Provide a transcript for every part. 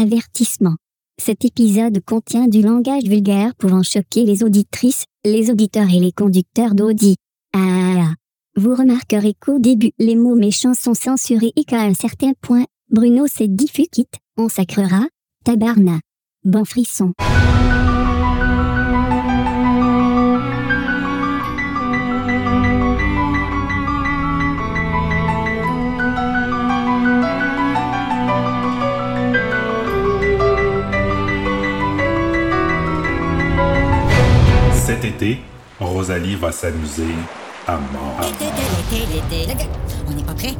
Avertissement. Cet épisode contient du langage vulgaire pouvant choquer les auditrices, les auditeurs et les conducteurs d'Audi. Ah. Vous remarquerez qu'au début, les mots méchants sont censurés et qu'à un certain point, Bruno s'est dit on sacrera, tabarna. Bon frisson. Été, Rosalie va s'amuser à mort. On n'est pas prêt?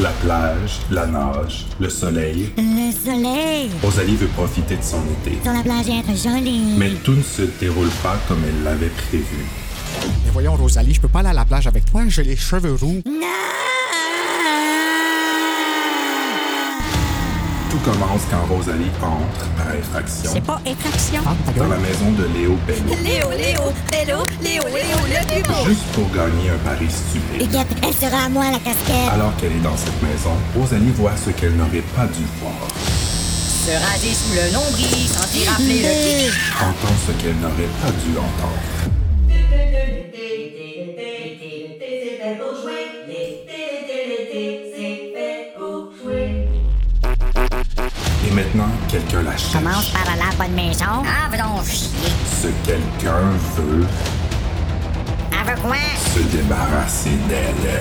La plage, la nage, le soleil. Le soleil Rosalie veut profiter de son été. sur la plage et être jolie. Mais tout ne se déroule pas comme elle l'avait prévu. Mais voyons, Rosalie, je peux pas aller à la plage avec toi, j'ai les cheveux roux. Commence quand Rosalie entre, par effraction, C'est pas effraction. Ah, dans la maison de Léo Bello, Léo, Léo, Léo, Léo, Léo, le plus juste pour gagner un pari stupide. Huguette, elle sera à moi la casquette. Alors qu'elle est dans cette maison, Rosalie voit ce qu'elle n'aurait pas dû voir, Se raser sous le nombril, sentir rappeler le pipi. entend ce qu'elle n'aurait pas dû entendre. Et maintenant, quelqu'un la cherche. Commence par la bonne maison. Ah, donc chier. Ce quelqu'un veut Avec quoi? se débarrasser d'elle.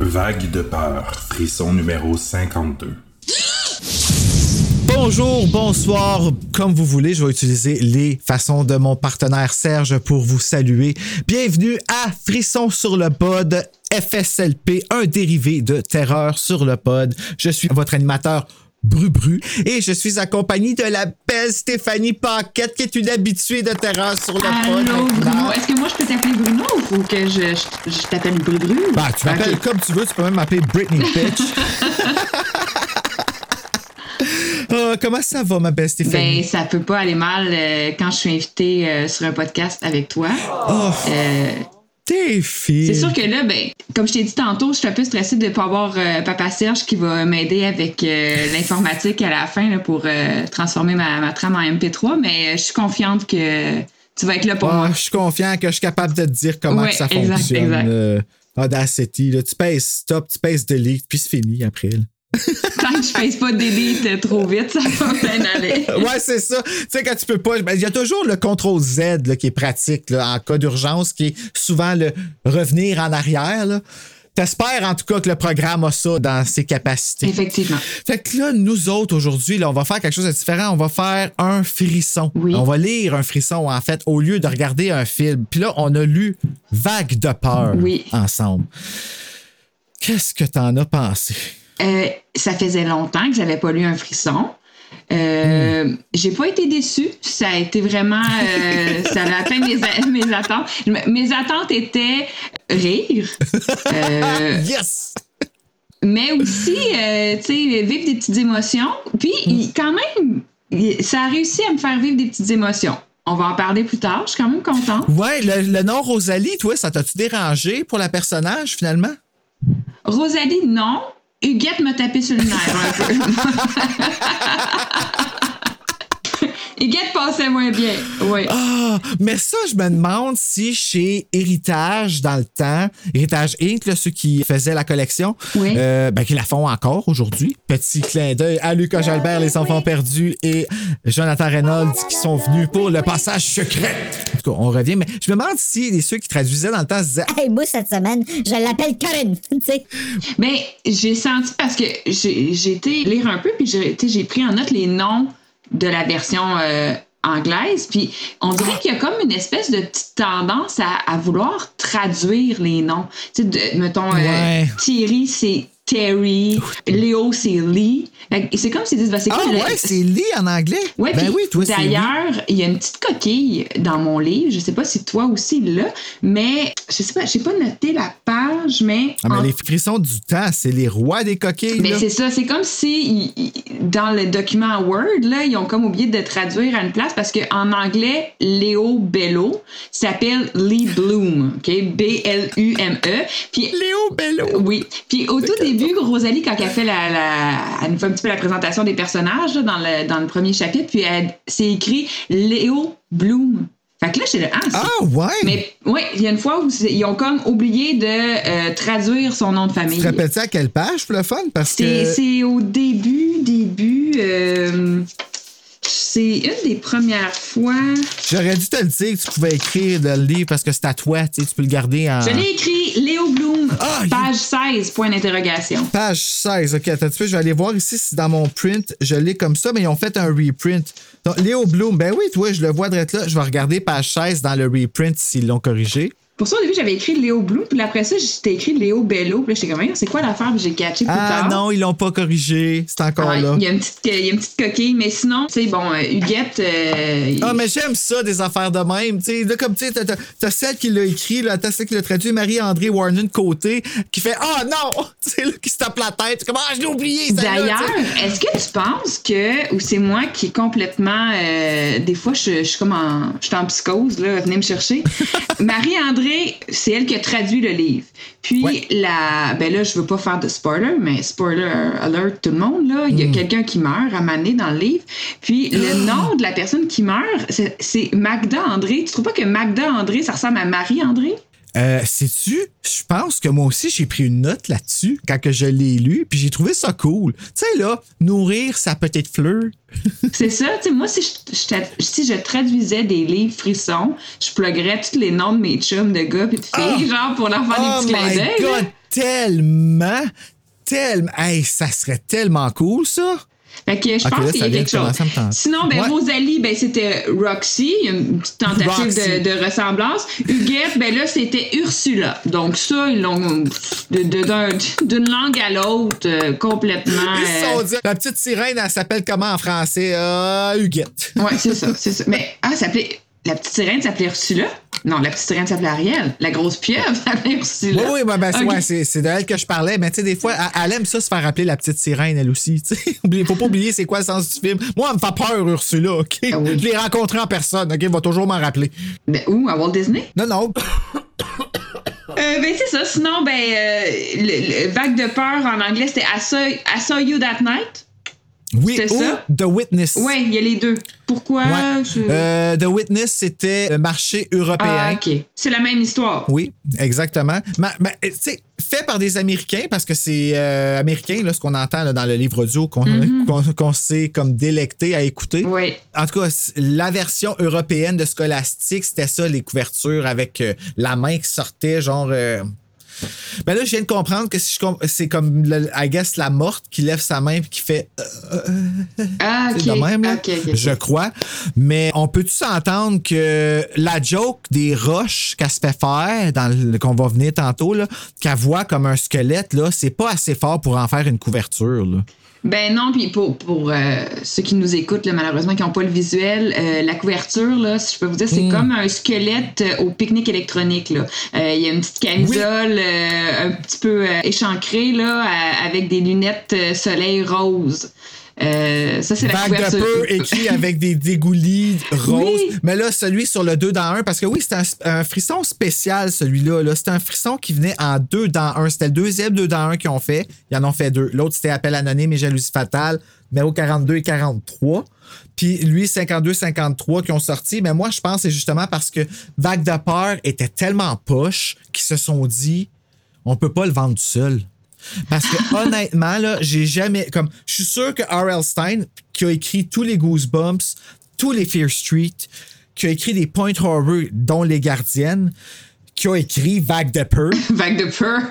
Vague de peur, frisson numéro 52. Bonjour, bonsoir, comme vous voulez, je vais utiliser les façons de mon partenaire Serge pour vous saluer. Bienvenue à Frisson sur le pod, FSLP, un dérivé de Terreur sur le pod. Je suis votre animateur Bru Bru et je suis accompagné de la belle Stéphanie Paquette qui est une habituée de Terreur sur le pod. Allô. Bruno. Est-ce que moi, je peux t'appeler Bruno ou faut que je, je, je t'appelle Bru-Bru? Bah, tu m'appelles comme tu veux, tu peux même m'appeler Britney Bitch. Ah, comment ça va, ma belle Stéphanie? Ben, ça peut pas aller mal euh, quand je suis invitée euh, sur un podcast avec toi. Oh, Euh, t'es fille. c'est sûr que là, ben, comme je t'ai dit tantôt, je suis un peu stressée de pas avoir euh, Papa Serge qui va m'aider avec euh, l'informatique à la fin là, pour euh, transformer ma, ma trame en MP3, mais je suis confiante que tu vas être là pour Ah, moi. je suis confiant que je suis capable de te dire comment Ouais, que ça exact, fonctionne. exact. Audacity, là, tu pèses stop, tu pèses delete, puis c'est fini après. là. Tant que je fasse pas d'élite euh, trop vite, ça va bien aller. ouais, c'est ça. Tu sais, quand tu peux pas. ben, Il y a toujours le contrôle Z là, qui est pratique là, en cas d'urgence, qui est souvent le revenir en arrière. là. T'espères en tout cas que le programme a ça dans ses capacités. Effectivement. Fait que là, nous autres, aujourd'hui, là, on va faire quelque chose de différent. On va faire un frisson. Oui. On va lire un frisson, en fait, au lieu de regarder un film. Puis là, on a lu Vague de peur Oui. ensemble. Qu'est-ce que t'en as pensé? Euh, ça faisait longtemps que j'avais pas lu un frisson. Euh, J'ai pas été déçue. Ça a été vraiment. euh, ça a atteint mes, attentes. Mes attentes étaient rire, euh, Yes! mais aussi, tu sais, vivre des petites émotions. Puis, il- quand même, il- ça a réussi à me faire vivre des petites émotions. On va en parler plus tard. Je suis quand même contente. Ouais, le, le nom Rosalie, toi, ça t'a-tu dérangé pour la personnage, finalement? Rosalie, non. Huguette m'a tapé sur le nerf un peu. Huguette passait moins bien. Oui. Ah, mais ça, je me demande si chez Héritage, dans le temps, Héritage Inc., là, ceux qui faisaient la collection, Oui. euh, ben, qui la font encore aujourd'hui. Petit clin d'œil à Lucas Jalbert, Les Enfants Perdus et Jonathan Reynolds qui sont venus pour le passage secret. En tout cas, on revient, mais je me demande si les ceux qui traduisaient dans le temps se disaient Hey, moi, cette semaine, je l'appelle Karen. Tu sais. Mais j'ai senti parce que j'ai j'ai été lire un peu, puis j'ai tu sais, j'ai pris en note les noms de la version euh, anglaise, puis on dirait qu'il y a comme une espèce de petite tendance à, à vouloir traduire les noms. Tu sais, de- mettons, euh. Thierry, c'est Terry. Léo, c'est Lee. C'est comme s'ils disent, ben, c'est Ah quoi ouais, c'est Lee en anglais? Ouais, ben oui, toi. D'ailleurs, il y a une petite coquille dans mon livre. Je sais pas si toi aussi là, mais je sais pas, j'ai pas noté la page, mais. Ah, mais en- les frissons du temps, c'est les rois des coquilles. mais c'est ça, c'est comme si ils- dans le document Word, là, ils ont comme oublié de traduire à une place parce qu'en anglais, Léo Bello s'appelle Lee Bloom, OK? B-L-U-M-E. Léo Bello. oui. Puis au tout début, Rosalie, quand elle fait la, la- elle nous fait un petit peu la présentation des personnages là, dans, le, dans le premier chapitre, puis elle, c'est écrit Léo Bloom. Fait que là, j'étais là, ah, c'est- Ah ouais? Mais oui, il y a une fois où ils ont comme oublié de euh, traduire son nom de Tu famille. te rappelles-tu à quelle page le fun? Parce C'est que. c'est au début, début. euh, c'est une des premières fois. J'aurais dû te le dire que tu pouvais écrire le livre parce que c'est à toi, tu sais, tu peux le garder en. Je l'ai écrit Léo Bloom, Ah, page 16, point d'interrogation. Page 16, ok, attends un petit peu, je vais aller voir ici si dans mon print, je l'ai comme ça, mais ils ont fait un reprint. Donc, Léo Bloom, ben oui, toi, je le vois direct là. Je vais regarder page 16 dans le reprint s'ils l'ont corrigé. Pour ça, au début, j'avais écrit Léo Bloom, puis après ça, j'étais écrit Léo Bello, puis là, j'étais comme, c'est quoi l'affaire, puis j'ai catché plus Ah tard. non, ils l'ont pas corrigé. C'est encore là. Il y, a une petite, il y a une petite coquille, mais sinon, tu sais, bon, euh, Huguette. euh, Ah, mais j'aime ça, des affaires de même. Tu sais, là, comme tu sais, t'as- t'as celle qui l'a écrit, là, t'as celle qui l'a traduit, Marie-André Warren côté, qui fait Ah non! Tu sais, là, qui se tape la tête. Comme Ah, je l'ai oublié, D'ailleurs, est-ce que tu penses que, ou c'est moi qui est complètement, euh, des fois, je, je suis comme en, je suis en psychose, là, venez me chercher. Marie-André, c'est elle qui a traduit le livre. Puis, Ouais. la, ben là, je veux pas faire de spoiler, mais spoiler alert tout le monde, là, il y a Hmm. quelqu'un qui meurt à Mané dans le livre. Puis, le nom de la personne qui meurt, c'est, Magda André. Tu trouves pas que Magda André, ça ressemble à Marie-André? Euh, sais-tu, je pense que moi aussi, j'ai pris une note là-dessus quand que je l'ai lu, puis j'ai trouvé ça cool. Tu sais, là, nourrir sa petite fleur. C'est ça, tu sais, moi, si je, si je traduisais des livres frissons, je pluguerais tous les noms de mes chums de gars et de filles, genre pour leur faire oh des petits clins d'œil. tellement, tellement. Hey, ça serait tellement cool, ça. Fait que je pense qu'il y a quelque chose. Sinon, ben, Ouais. Rosalie, ben, c'était Roxy, il y a une petite tentative de, de ressemblance. Huguette, ben là, c'était Ursula. Donc ça, ils l'ont de- de- d'un- d'une langue à l'autre euh, complètement. Ils se euh, sont dit, la petite sirène, elle s'appelle comment en français? Euh, Huguette. Ouais, c'est ça, c'est ça. Mais, ah, ça s'appelait. La petite sirène s'appelait Ursula? Non, la petite sirène s'appelait Ariel. La grosse pieuvre s'appelait Ursula. Oui, oui, ben, ben, c'est, ouais, de elle que je parlais, mais tu sais, des fois, elle, elle aime ça se faire appeler la petite sirène, elle aussi. Oublie- Faut pas oublier c'est quoi le sens du film. Moi, elle me fait peur, Ursula, OK? Ah oui. Je l'ai rencontrée en personne, OK? Elle va toujours m'en rappeler. Ben, où? À Walt Disney? Non, non. Euh, ben, c'est ça. Sinon, ben, euh, le, le vague de peur en anglais, c'était I saw, I saw you that night. Oui, ou ça? The Witness. Ouais, il y a les deux. Pourquoi? Ouais. je- Euh, The Witness, c'était le marché européen. ah, OK. C'est la même histoire. Oui, exactement. Mais, mais, tu sais, fait par des Américains, parce que c'est euh, américain, là, ce qu'on entend là, dans le livre audio, qu'on qu'on s'est comme délecté à écouter. Oui. En tout cas, la version européenne de Scholastic, c'était ça, les couvertures avec euh, la main qui sortait, genre. Euh, Ben là, je viens de comprendre que si je c'est comme, le- I guess, la morte qui lève sa main et qui fait Ah, OK. c'est de même, là, je crois. Mais on peut-tu s'entendre que la joke des roches qu'elle se fait faire, dans le- qu'on va venir tantôt, là, qu'elle voit comme un squelette, là, c'est pas assez fort pour en faire une couverture. Là. Ben non, puis pour, pour euh, ceux qui nous écoutent, là, malheureusement, qui n'ont pas le visuel, euh, la couverture, là, si je peux vous dire, Hmm. c'est comme un squelette euh, au pique-nique électronique. là. Euh, Il y a une petite camisole euh, un petit peu euh, échancrée là, à- avec des lunettes euh, soleil rose. Euh, ça, c'est la Vague de couverture. peu écrit avec des dégoulis roses. Oui. Mais là, celui sur le 2 dans 1, parce que oui, c'est un, un frisson spécial, celui-là. Là. C'est un frisson qui venait en 2 dans 1. C'était le deuxième 2 dans 1 qu'ils ont fait. Ils en ont fait deux. L'autre, c'était Appel anonyme et jalousie fatale, numéro 42 et 43. Puis lui, 52-53 qui ont sorti. Mais moi, je pense que c'est justement parce que Vague de peur était tellement poche qu'ils se sont dit on peut pas le vendre tout seul. Parce que honnêtement, là, j'ai jamais. Comme, je suis sûr que R.L. Stein, qui a écrit tous les Goosebumps, tous les Fear Street, qui a écrit des Point Horror, dont Les Gardiennes, qui a écrit Vague de Peur, Vague de peur.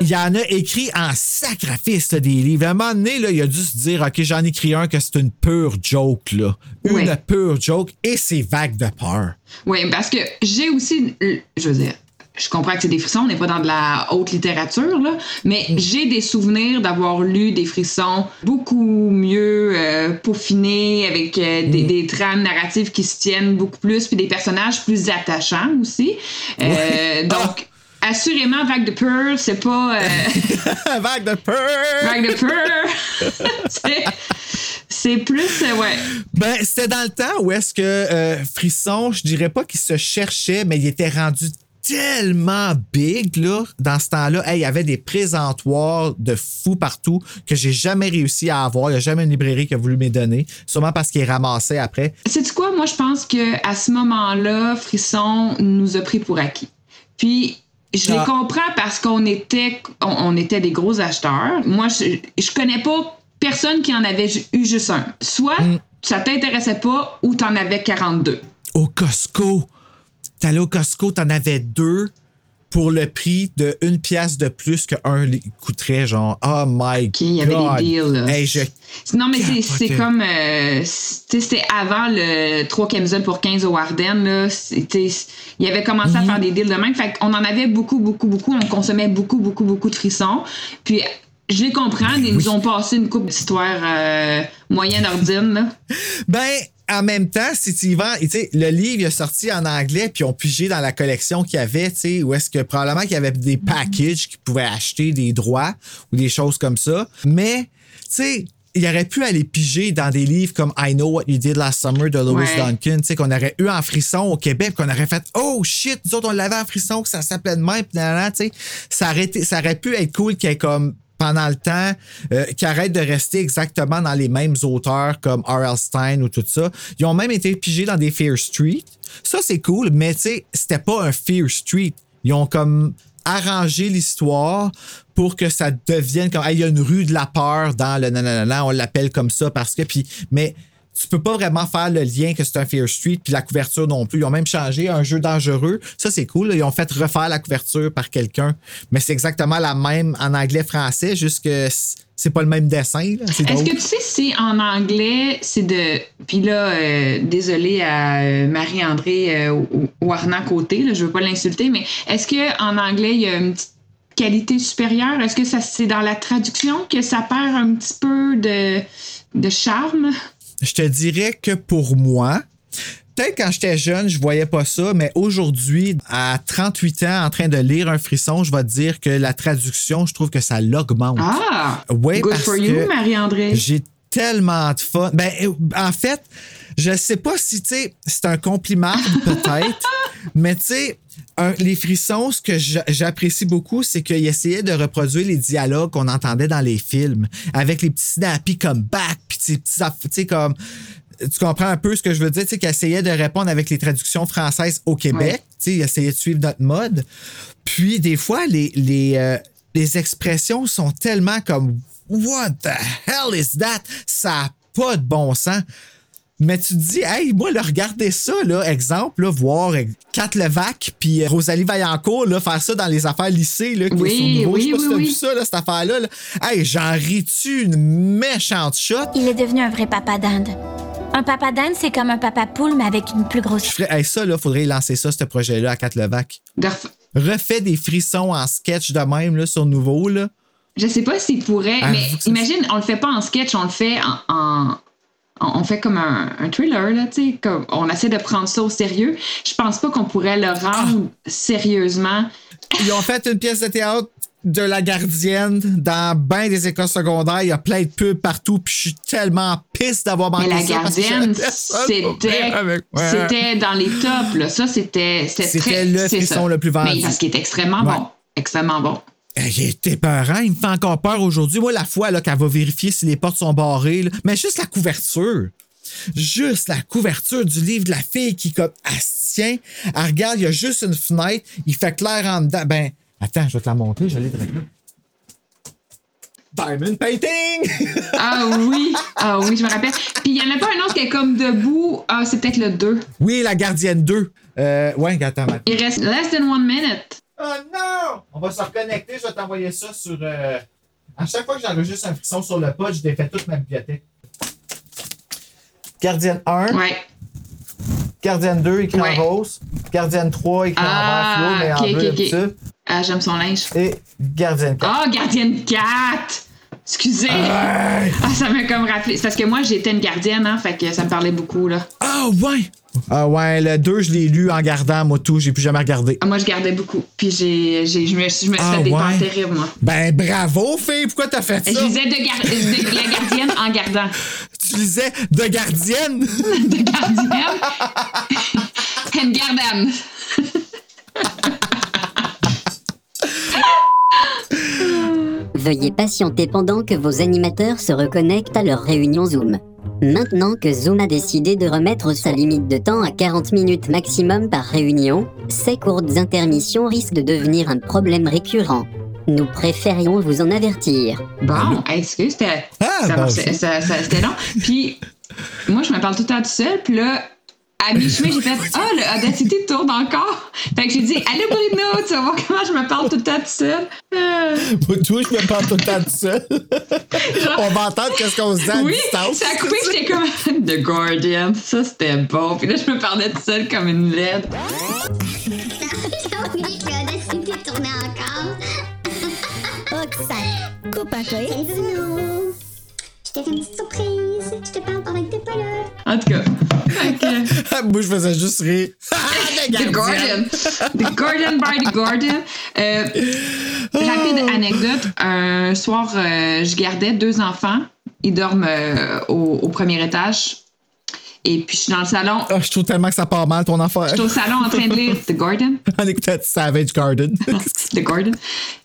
il y en a écrit en sacrifice là, des livres. À un moment donné, là, il a dû se dire OK, j'en écris un que c'est une pure joke. Là. Une pure joke et c'est Vague de Peur. Oui, parce que j'ai aussi, je veux dire, je comprends que c'est des frissons, on n'est pas dans de la haute littérature, là, mais j'ai des souvenirs d'avoir lu des frissons beaucoup mieux euh, peaufinés, avec euh, des, des trames narratives qui se tiennent beaucoup plus, puis des personnages plus attachants aussi. Euh, Ouais. Donc, assurément, Vague de Peur, c'est pas... Vague de peur! Vague de Peur! c'est, c'est plus... euh, ouais. Ben, c'était dans le temps où est-ce que euh, Frisson, je dirais pas qu'il se cherchait, mais il était rendu tellement big, là, dans ce temps-là. Hey, il y avait des présentoirs de fous partout que j'ai jamais réussi à avoir. Il n'y a jamais une librairie qui a voulu me donner. Sûrement parce qu'il ramassait après. Sais-tu quoi? Moi, je pense que à ce moment-là, Frisson nous a pris pour acquis. Puis, je Ah. les comprends parce qu'on était, on, on était des gros acheteurs. Moi, je, je connais pas personne qui en avait eu juste un. Soit Mm. ça t'intéressait pas ou t'en avais 42. Au Costco. T'allais au Costco, t'en avais deux pour le prix de une pièce de plus qu'un coûterait, genre, oh my OK, il y avait God. des deals. là. Hey, je Non, mais c'est, comme. euh, c'est- tu sais, c'était avant le 3 camisoles pour 15 au Ardennes. Là. Il avait commencé à faire des deals de même. Fait qu'on en avait beaucoup, beaucoup, beaucoup. On consommait beaucoup, beaucoup, beaucoup de frissons. Puis. Je les comprends, ils nous ont passé une coupe d'histoire euh, moyenne ordine. Là. Ben, en même temps, si tu y vas, tu sais, le livre il est sorti en anglais, puis on pigé dans la collection qu'il y avait, tu sais, où est-ce que probablement qu'il y avait des packages qui pouvaient acheter des droits ou des choses comme ça. Mais, tu sais, il aurait pu aller piger dans des livres comme I Know What You Did Last Summer de Ouais. Duncan, tu sais, qu'on aurait eu en frisson au Québec, qu'on aurait fait Oh shit, nous autres on l'avait en frisson, que ça s'appelait de même, tu sais. Ça aurait, été- ça aurait pu être cool qu'il y ait comme pendant le temps, euh, qui arrêtent de rester exactement dans les mêmes auteurs comme R.L. Stein ou tout ça. Ils ont même été pigés dans des Fear Street. Ça, c'est cool, mais tu sais, c'était pas un Fear Street. Ils ont comme arrangé l'histoire pour que ça devienne comme, il y a une rue de la peur dans le nanana, on l'appelle comme ça parce que, puis, mais tu peux pas vraiment faire le lien que c'est un Fear Street puis la couverture non plus. Ils ont même changé un jeu dangereux. Ça, c'est cool. là. Ils ont fait refaire la couverture par quelqu'un. Mais c'est exactement la même en anglais-français, juste que c'est pas le même dessin. Est-ce que tu sais si en anglais, c'est de. Puis là, euh, désolé à euh, Marie-André euh, Warna côté, là, je veux pas l'insulter, mais est-ce qu'en anglais, il y a une petite qualité supérieure? Est-ce que ça c'est dans la traduction que ça perd un petit peu de, de charme? Je te dirais que pour moi, peut-être quand j'étais jeune, je voyais pas ça, mais aujourd'hui, à 38 ans, en train de lire un frisson, je vais te dire que la traduction, je trouve que ça l'augmente. Ah! Ouais, Good parce for you, Marie-André. J'ai tellement de fun. Ben, en fait, je sais pas si, tu sais, c'est un compliment, peut-être, mais tu sais, un- les frissons, ce que j'a- j'apprécie beaucoup, c'est qu'il essayait de reproduire les dialogues qu'on entendait dans les films, avec les petits snappy comme back, puis ces petits, aff- tu sais, comme. Tu comprends un peu ce que je veux dire, tu sais, qu'il essayait de répondre avec les traductions françaises au Québec, Ouais. tu sais, il essayait de suivre notre mode. Puis, des fois, les, les, euh, les expressions sont tellement comme What the hell is that? Ça n'a pas de bon sens. Mais tu te dis, hey, moi, là, regardez ça, là, exemple, là, voir Kat Levac puis Rosalie Vaillancourt, là, faire ça dans les affaires lycée, là, qui Oui, est sur Nouveau. oui, Je sais pas si oui, oui. vu ça, là, cette affaire-là. là. Hey, j'en ris-tu une méchante shot? Il est devenu un vrai papa d'Inde. Un papa d'Inde, c'est comme un papa poule, mais avec une plus grosse Je ferais, hey, ça, là, faudrait lancer ça, ce projet-là, à Kat Levac. De ref- Refait des frissons en sketch de même, là, sur Nouveau, là. Je sais pas s'il pourrait, Ah, mais imagine, on le fait pas en sketch, on le fait en. en- on on fait comme un, un thriller, là, tu sais, comme on essaie de prendre ça au sérieux. Je pense pas qu'on pourrait le rendre sérieusement. Ils ont fait une pièce de théâtre de la gardienne dans bien des écoles secondaires. Il y a plein de pubs partout. Puis je suis tellement pisse d'avoir manqué Mais la gardienne, c'était ouais. c'était dans les tops, là. Ça, c'était c'était C'était très- le frisson le plus vendu. Mais parce qu'il est extrêmement Ouais. bon. Extrêmement bon. Eh, Il était peurant, il me fait encore peur aujourd'hui. Moi, la fois là, qu'elle va vérifier si les portes sont barrées, là, mais juste la couverture. Juste la couverture du livre de la fille qui, comme, elle se tient, elle regarde, il y a juste une fenêtre, il fait clair en dedans. Ben, attends, je vais te la montrer, je l'ai direct là. Diamond Painting! Ah oui, ah oui, je me rappelle. Puis il y en a pas un autre qui est comme debout. Ah, c'est peut-être le 2. oui, la gardienne 2. Euh, ouais, attends. Il reste less than one minute. Oh non! On va se reconnecter, je vais t'envoyer ça sur. euh, À chaque fois que j'enregistre un frisson sur le pod, je défais toute ma bibliothèque. Gardienne 1. Ouais. Gardienne 2 écrit Ouais. en rose. Gardienne 3 écrit Ah, en vert fluo, mais ok, en bleu ok, ok. d'habitude. Ah, j'aime son linge. Et Gardienne 4. Ah, gardienne 4! Excusez! Ah, ça m'a comme rappelé. C'est parce que moi, j'étais une gardienne, hein, fait que ça me parlait beaucoup, là. Ah ouais! Ah ouais, le 2, je l'ai lu en gardant, moi tout, j'ai plus jamais regardé. Ah, moi, je gardais beaucoup. Puis j'ai, j'ai, je me, suis- je me suis Ah, fait des ouais? temps terribles, moi. Ben bravo, fille, pourquoi t'as fait Je ça? lisais de, gar- de la gardienne en gardant. Tu lisais de gardienne? De gardienne. Une gardienne. Veuillez patienter pendant que vos animateurs se reconnectent à leur réunion Zoom. Maintenant que Zoom a décidé de remettre sa limite de temps à 40 minutes maximum par réunion, ces courtes intermissions risquent de devenir un problème récurrent. Nous préférions vous en avertir. Bon, excuse, c'était, Ah, ça bon, marchait- ça. ça- ça- c'était long. Puis, moi, je me parle tout le temps tout seul. Puis là, à mi-chemin, j'ai fait Ah, le Audacity tourne encore. Fait que j'ai dit Allô, Bruno, tu vas voir comment je me parle tout le temps tout seul. Euh, tout, je me parle tout le temps tout seul. On va entendre qu'est-ce qu'on se dit à oui, distance. ça a coupé, j'étais comme The Guardian. Ça, c'était bon. Puis là, je me parlais tout seul comme une LED. J'ai oublié que Audacity tournait encore. Roxane, coupe un peu. T'ai fait une petite surprise. Je te parle pendant que t'es pas là. En tout cas, Moi, je faisais juste rire. The Guardian. The Guardian by The Guardian. Euh, rapide anecdote. Un soir, euh, je gardais deux enfants. Ils dorment euh, au, au premier étage. Et puis, je suis dans le salon. Ah, je trouve tellement que ça part mal, ton affaire. Je suis au salon en train de lire The Guardian. On écoutait Savage Garden. The Guardian.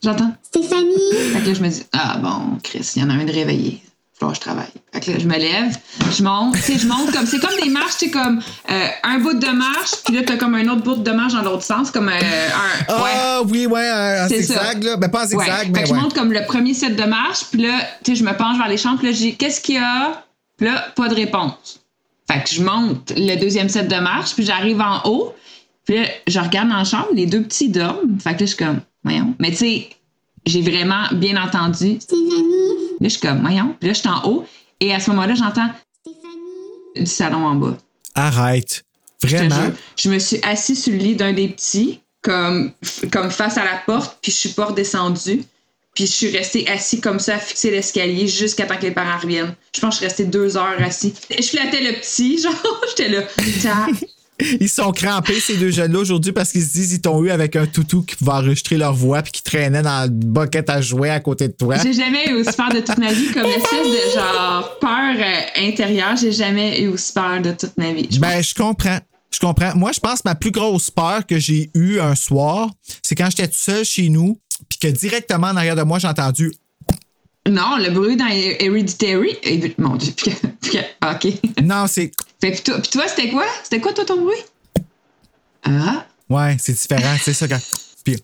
J'entends. Stéphanie. Fait que là, je me dis, ah bon, Chris, il y en a un de réveillé. Je travaille. Fait que là, je me lève, je monte, tu sais, je monte comme, c'est comme des marches, c'est comme euh, un bout de marche, puis là, t'as comme un autre bout de marche dans l'autre sens, comme euh, un. ouais. Ah oui, ouais, un, un C'est zigzag, ça. là. Ben, pas Ouais. zigzag, Fait que je ouais. monte comme le premier set de marche, puis là, tu sais, je me penche vers les chambres, puis là, je dis, qu'est-ce qu'il y a? Puis là, pas de réponse. Fait que je monte le deuxième set de marche, puis j'arrive en haut, puis là, je regarde dans la chambre, les deux petits dorment. Fait que là, je suis comme, voyons. Mais tu sais, j'ai vraiment bien entendu. Stéphanie? Là, je suis comme, voyons. Puis là, je suis en haut, et à ce moment-là, j'entends Stéphanie? du salon en bas. Arrête. Je Vraiment? jure. Je me suis assis sur le lit d'un des petits, comme, comme face à la porte, puis je suis pas redescendue. Puis je suis restée assis comme ça, à fixer l'escalier jusqu'à temps que les parents reviennent. Je pense que je suis restée deux heures assis. Je flattais le petit, genre, j'étais là. Ils sont crampés, ces deux jeunes-là, aujourd'hui, parce qu'ils se disent qu'ils t'ont eu avec un toutou qui pouvait enregistrer leur voix puis qui traînait dans le bucket à jouer à côté de toi. J'ai jamais eu aussi peur de toute ma vie, comme espèce de genre peur euh, intérieure. J'ai jamais eu aussi peur de toute ma vie. Je Ben, je comprends. Je comprends. Moi, je pense que ma plus grosse peur que j'ai eue un soir, c'est quand j'étais tout seul chez nous, puis que directement en arrière de moi, j'ai entendu Non, le bruit dans Hereditary. Mon Dieu, OK. Non, c'est. Puis toi, toi, c'était quoi? C'était quoi, toi, ton bruit? Ah, Ouais, c'est différent. C'est ça quand. Puis,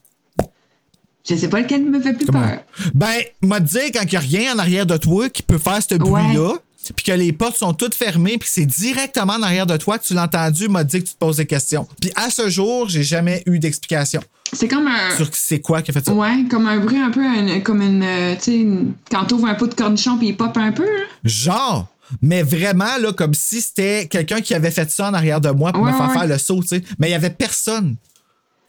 je sais pas lequel me fait plus comment? peur. Ben, m'a dit quand il n'y a rien en arrière de toi qui peut faire ce bruit-là, puis que les portes sont toutes fermées, puis c'est directement en arrière de toi que tu l'as entendu, m'a dit que tu te poses des questions. Puis à ce jour, j'ai jamais eu d'explication C'est comme un. sur c'est quoi qui a fait ça? Ouais, comme un bruit un peu, un- comme une. euh, tu sais, une- quand t'ouvres un pot de cornichon puis il pop un peu, là. Genre, mais vraiment, là, comme si c'était quelqu'un qui avait fait ça en arrière de moi pour Ouais, me faire ouais. faire le saut, tu sais. Mais il y avait personne.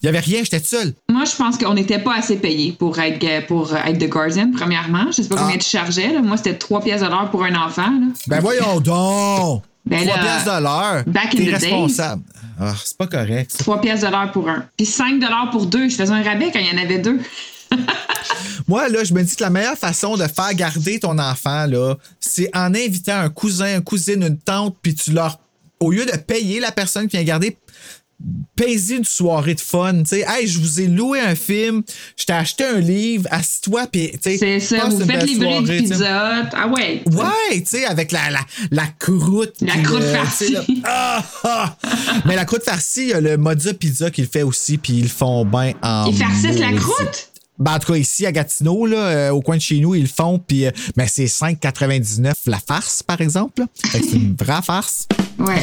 Il y avait rien, j'étais seul. Moi, je pense qu'on n'était pas assez payé pour être, pour être The Guardian, premièrement. Je sais pas Ah. combien tu chargeais, là. Moi, c'était 3 pièces de l'heure pour un enfant, là. Ben voyons donc! Ben 3 là, piastres de l'heure. back in T'es the days. responsable. Ah, c'est pas correct. ça. 3 pièces de l'heure pour un. Puis 5 de l'heure pour deux. Je faisais un rabais quand il y en avait deux. Moi, là, je me dis que la meilleure façon de faire garder ton enfant, là, c'est en invitant un cousin, une cousine, une tante, puis tu leur. Au lieu de payer la personne qui vient garder, une soirée de fun. Tu sais, hey, je vous ai loué un film, je t'ai acheté un livre, assis-toi, puis tu sais. C'est ça. Vous faites livrer du pizza. Ah ouais. Ouais, tu sais, avec la, la, la croûte. La croûte le- farcie. ah, ah. Mais la croûte farcie, il y a le Mozza Pizza qui le fait aussi, puis ils le font bien en. Ils farcissent la croûte? Ben, en tout cas, ici à Gatineau, là, euh, au coin de chez nous, ils le font, puis euh, ben, c'est 5,99 la farce, par exemple. c'est une vraie farce. Ouais.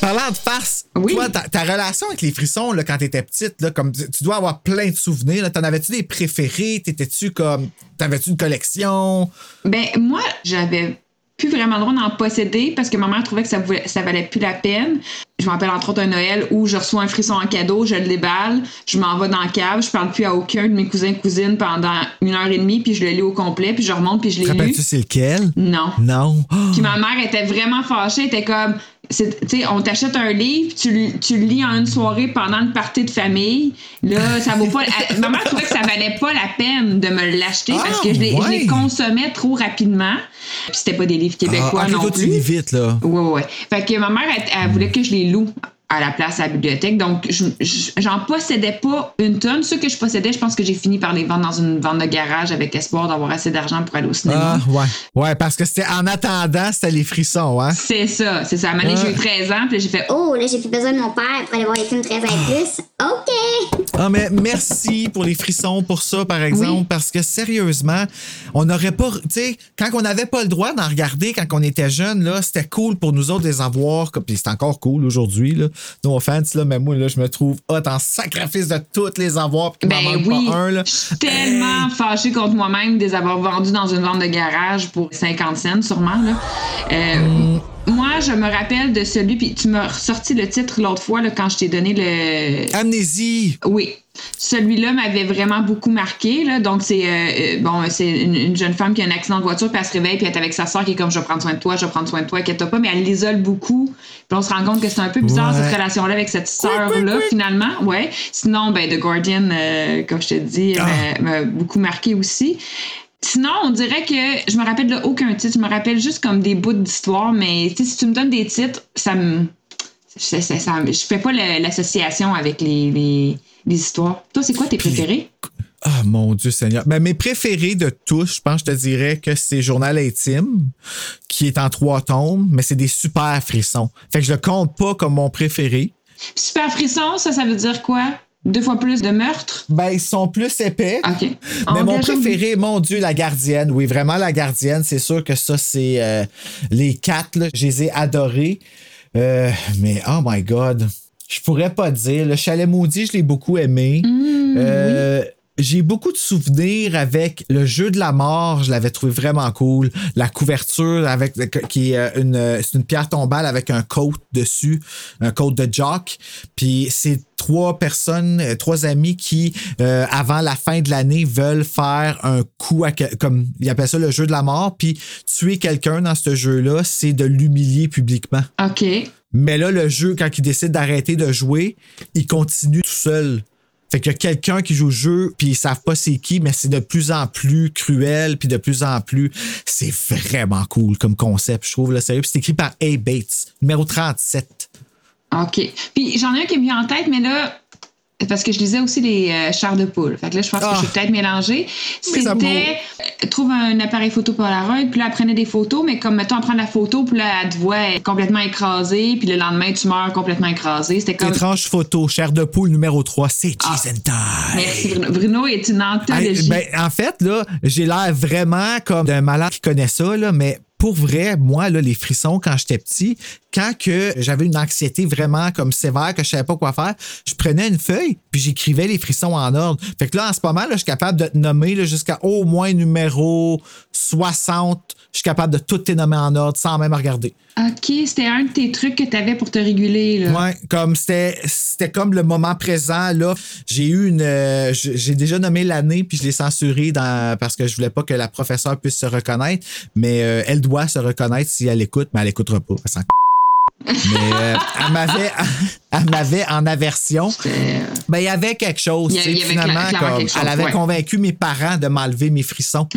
Parlant de farce, Oui. toi, ta, ta relation avec les frissons, là, quand t'étais petite, là, comme tu tu dois avoir plein de souvenirs. là. T'en avais-tu des préférés? T'étais-tu comme. T'avais-tu une collection? Ben, moi, j'avais plus vraiment le droit d'en posséder parce que ma mère trouvait que ça, voulait- ça valait plus la peine. Je me rappelle entre autres un Noël où je reçois un frisson en cadeau, je le déballe, je m'en vais dans la cave, je parle plus à aucun de mes cousins et cousines pendant une heure et demie, puis je le lis au complet, puis je remonte, puis je l'ai lu. Rappelles-tu c'est lequel? Non. Non. Oh! Puis ma mère était vraiment fâchée, elle était comme, tu on t'achète un livre, tu, le- tu le lis en une soirée pendant une partie de famille. Là, ça vaut pas. elle- ma mère trouvait que ça valait pas la peine de me l'acheter parce que je les, je les ouais. consommais trop rapidement. Puis c'était pas des livres québécois Ah, non toi, tu plus. lis vite, là. Ouais, ouais, ouais. Fait que ma mère, elle, elle voulait que je les loue à la place à la bibliothèque. Donc, je- je- j'en possédais pas une tonne. Ceux que je possédais, je pense que j'ai fini par les vendre dans une vente de garage avec espoir d'avoir assez d'argent pour aller au cinéma. Ah, ouais. Ouais, parce que c'était en attendant, c'était les frissons, hein? C'est ça, c'est ça. À un moment donné, Ah. j'ai eu 13 ans, puis j'ai fait Oh, là, j'ai plus besoin de mon père pour aller voir les films 13 ans et plus. OK! Ah, mais merci pour les frissons, pour ça, par exemple, Oui. parce que sérieusement, on n'aurait pas. Tu sais, quand on n'avait pas le droit d'en regarder quand on était jeune, là, c'était cool pour nous autres de les avoir. comme- Puis c'est encore cool aujourd'hui, là. No offense, là, mais moi, là, je me trouve hot en sacrifice de toutes les avoir, puis Ben manque oui, pas un, là. je suis tellement fâchée contre moi-même de les avoir vendus dans une vente de garage pour 50 cents, sûrement. Là. Euh, Mm. Moi, je me rappelle de celui, puis tu m'as ressorti le titre l'autre fois là, quand je t'ai donné le. Amnésie! Oui. Celui-là m'avait vraiment beaucoup marqué. Là. Donc, c'est euh, euh, bon, c'est une, une jeune femme qui a un accident de voiture, puis elle se réveille, puis elle est avec sa soeur qui est comme Je vais prendre soin de toi, je vais prendre soin de toi, inquiète pas, mais elle l'isole beaucoup. Puis on se rend compte que c'est un peu bizarre Ouais. cette relation-là avec cette sœur-là, finalement. Ouais. Sinon, ben, The Guardian, euh, comme je te dis, Ah. m'a- m'a beaucoup marqué aussi. Sinon, on dirait que je me rappelle de aucun titre. Je me rappelle juste comme des bouts d'histoire, mais si tu me donnes des titres, ça me. ça- ça- ça- je fais pas l'association avec les, les, les histoires. Toi, c'est quoi tes préférés? Ah, mon Dieu Seigneur. Ben, mes préférés de tous, je pense, je te dirais que c'est Journal intime, qui est en trois tomes, mais c'est des super frissons. Fait que je le compte pas comme mon préféré. Super frisson, ça, ça veut dire quoi? Deux fois plus de meurtres? Ben, ils sont plus épais. OK. Mais mon préféré, mon Dieu, la gardienne. Oui, vraiment la gardienne. C'est sûr que ça, c'est euh, les quatre. Là, je les ai adorés. Euh, mais oh my God, je pourrais pas dire. Le chalet maudit, je l'ai beaucoup aimé. Euh, J'ai beaucoup de souvenirs avec le jeu de la mort, je l'avais trouvé vraiment cool. La couverture avec qui est une, c'est une pierre tombale avec un coat dessus, un coat de jock. Puis c'est trois personnes, euh, trois amis qui, euh, avant la fin de l'année, veulent faire un coup à comme ils appellent ça le jeu de la mort. Puis tuer quelqu'un dans ce jeu-là, c'est de l'humilier publiquement. OK. Mais là, le jeu, quand il décide d'arrêter de jouer, il continue tout seul. Fait qu'il y a quelqu'un qui joue le jeu, puis ils savent pas c'est qui, mais c'est de plus en plus cruel, puis de plus en plus. C'est vraiment cool comme concept, je trouve, là, sérieux. Puis c'est écrit par A. Bates, numéro 37. OK. Puis j'en ai un qui me vient en tête, mais là, parce que je lisais aussi les euh, chars de poule. Fait que là, je pense Ah. que je suis peut-être mélangée. C'était euh, trouve un appareil photo Polaroid, puis là, elle prenait des photos, mais comme mettons, elle prend la photo, puis là, elle te voit complètement écrasée, puis le lendemain, tu meurs complètement écrasé. C'était comme. Étrange photo, chair de poule numéro 3, c'est Ah. Jason Time. Merci, Bruno. Bruno est une Hey, anthologie. ben, en fait, là, j'ai l'air vraiment comme d'un malade qui connaît ça, là, mais pour vrai, moi, là, les frissons, quand j'étais petit, quand que j'avais une anxiété vraiment comme sévère, que je savais pas quoi faire, je prenais une feuille, puis j'écrivais les frissons en ordre. Fait que là, en ce moment, là, je suis capable de te nommer jusqu'à au moins numéro 60. Je suis capable de tout te nommer en ordre sans même regarder. OK, c'était un de tes trucs que tu avais pour te réguler. Là. Ouais, comme c'était c'était comme le moment présent là. J'ai eu une euh, j'ai déjà nommé l'année puis je l'ai censuré dans parce que je voulais pas que la professeure puisse se reconnaître, mais euh, elle doit se reconnaître si elle écoute, mais elle écoutera pas. Elle s'en mais euh, elle m'avait elle m'avait en aversion. Ben il y avait quelque chose, Il y avait finalement cla- comme quelque chose, elle avait ouais. convaincu mes parents de m'enlever mes frissons.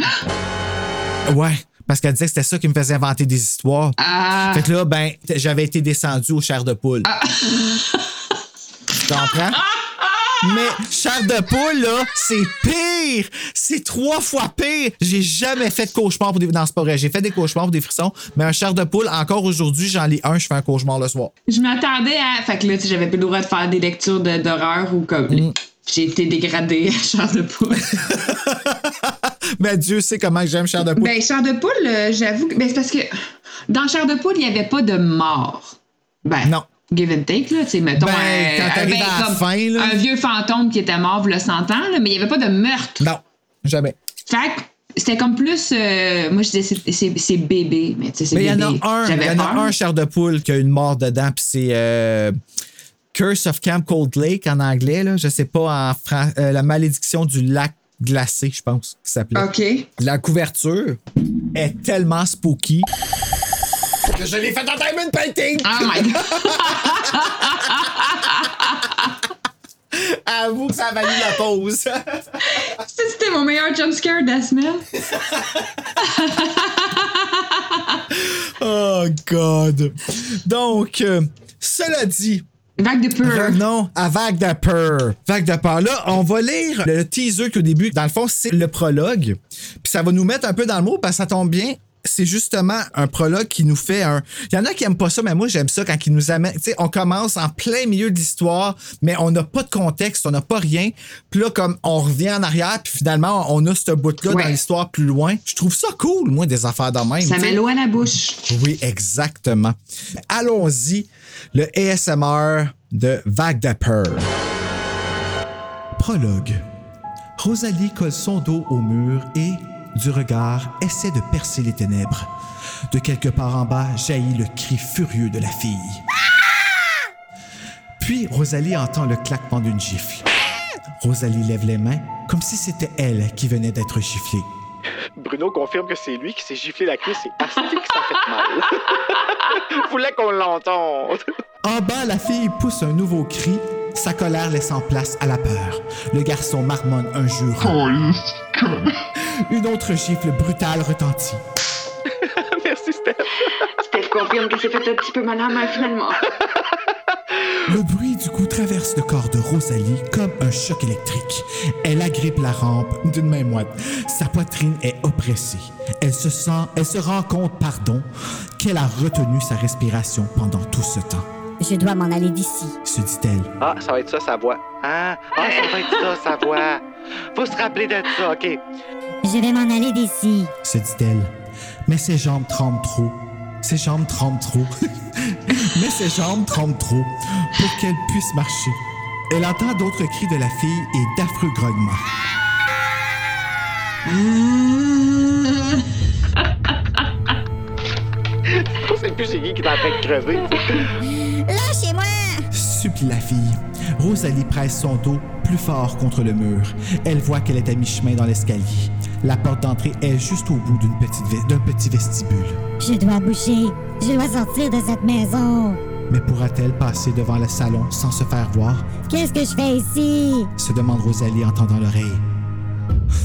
ouais, parce qu'elle disait que c'était ça qui me faisait inventer des histoires. Ah. Fait que là, ben, j'avais été descendu au chair de poule. Tu comprends? Mais chair de poule, là, c'est pire! C'est trois fois pire! J'ai jamais fait de cauchemar pour des. Non, c'est pas vrai. J'ai fait des cauchemars pour des frissons, mais un chair de poule, encore aujourd'hui, j'en lis un, je fais un cauchemar le soir. Je m'attendais à. Fait que là, tu j'avais plus le droit de faire des lectures de- d'horreur ou comme. Mm. J'ai été dégradée à Charles de Poule. Mais Dieu sait comment j'aime chair de poule. ben, Charles de Poule, euh, j'avoue que. Ben, c'est parce que dans Charles de Poule, il n'y avait pas de mort. Ben. Non. Give and take, là. Tu sais, mettons. Ben, un- comme fin, là. Un vieux fantôme qui était mort, le 100 ans, là, mais il n'y avait pas de meurtre. Non, jamais. Fait que c'était comme plus. euh, moi, je disais c'est- bébé, mais tu sais, c'est Mais il y en a un, il y en a un chair de poule qui a une mort dedans, puis c'est euh, Curse of Camp Cold Lake en anglais, là. Je sais pas, en fran- euh, la malédiction du lac glacé, je pense, que ça s'appelait. OK. La couverture est tellement spooky je l'ai fait en diamond painting. Oh my God. Avoue que ça a valu la pause. C'était mon meilleur jumpscare de la semaine. oh God. Donc, euh, cela dit, Vague de peur. Revenons à Vague de peur. Vague de peur. Là, on va lire le teaser qu'au début, dans le fond, c'est le prologue. Puis ça va nous mettre un peu dans le mot parce que ça tombe bien. C'est justement un prologue qui nous fait un. Il y en a qui aiment pas ça, mais moi j'aime ça quand il nous amène. Tu sais, on commence en plein milieu de l'histoire, mais on n'a pas de contexte, on n'a pas rien. Puis là, comme on revient en arrière, puis finalement on a ce bout-là Ouais. dans l'histoire plus loin. Je trouve ça cool, moi, des affaires de même. Ça met l'eau à la bouche. Oui, exactement. Allons-y, le ASMR de Vague de. Prologue. Rosalie colle son dos au mur et, du regard, essaie de percer les ténèbres. De quelque part en bas jaillit le cri furieux de la fille. Puis Rosalie entend le claquement d'une gifle. Rosalie lève les mains comme si c'était elle qui venait d'être giflée. Bruno confirme que c'est lui qui s'est giflé la cuisse et asti que ça fait mal. Voulait qu'on l'entende. En bas, la fille pousse un nouveau cri, sa colère laissant place à la peur. Le garçon marmonne un jurant. Une autre gifle brutale retentit. Merci, Steph. Steph confirme que c'est fait un petit peu mal à la main finalement. Le bruit du coup traverse le corps de Rosalie comme un choc électrique. Elle agrippe la rampe d'une main moite. Sa poitrine est oppressée. Elle se sent, elle se rend compte, pardon, qu'elle a retenu sa respiration pendant tout ce temps. Je dois m'en aller d'ici. Se dit-elle. Ah, ça va être ça, sa voix. Ah, ah, ça va être ça, sa voix. Faut se rappeler de ça, OK. Je vais m'en aller d'ici. se dit-elle. Mais ses jambes tremblent trop. Ses jambes tremblent trop. Mais ses jambes tremblent trop pour qu'elle puisse marcher. Elle entend d'autres cris de la fille et d'affreux grognements. Sait plus c'est qui qui est en train de crever. Lâchez-moi! Supplie la fille. Rosalie presse son dos plus fort contre le mur. Elle voit qu'elle est à mi-chemin dans l'escalier. La porte d'entrée est juste au bout d'une petite ve- d'un petit vestibule. Je dois boucher. Je dois sortir de cette maison. Mais pourra-t-elle passer devant le salon sans se faire voir? Qu'est-ce que je fais ici? se demande Rosalie en tendant l'oreille.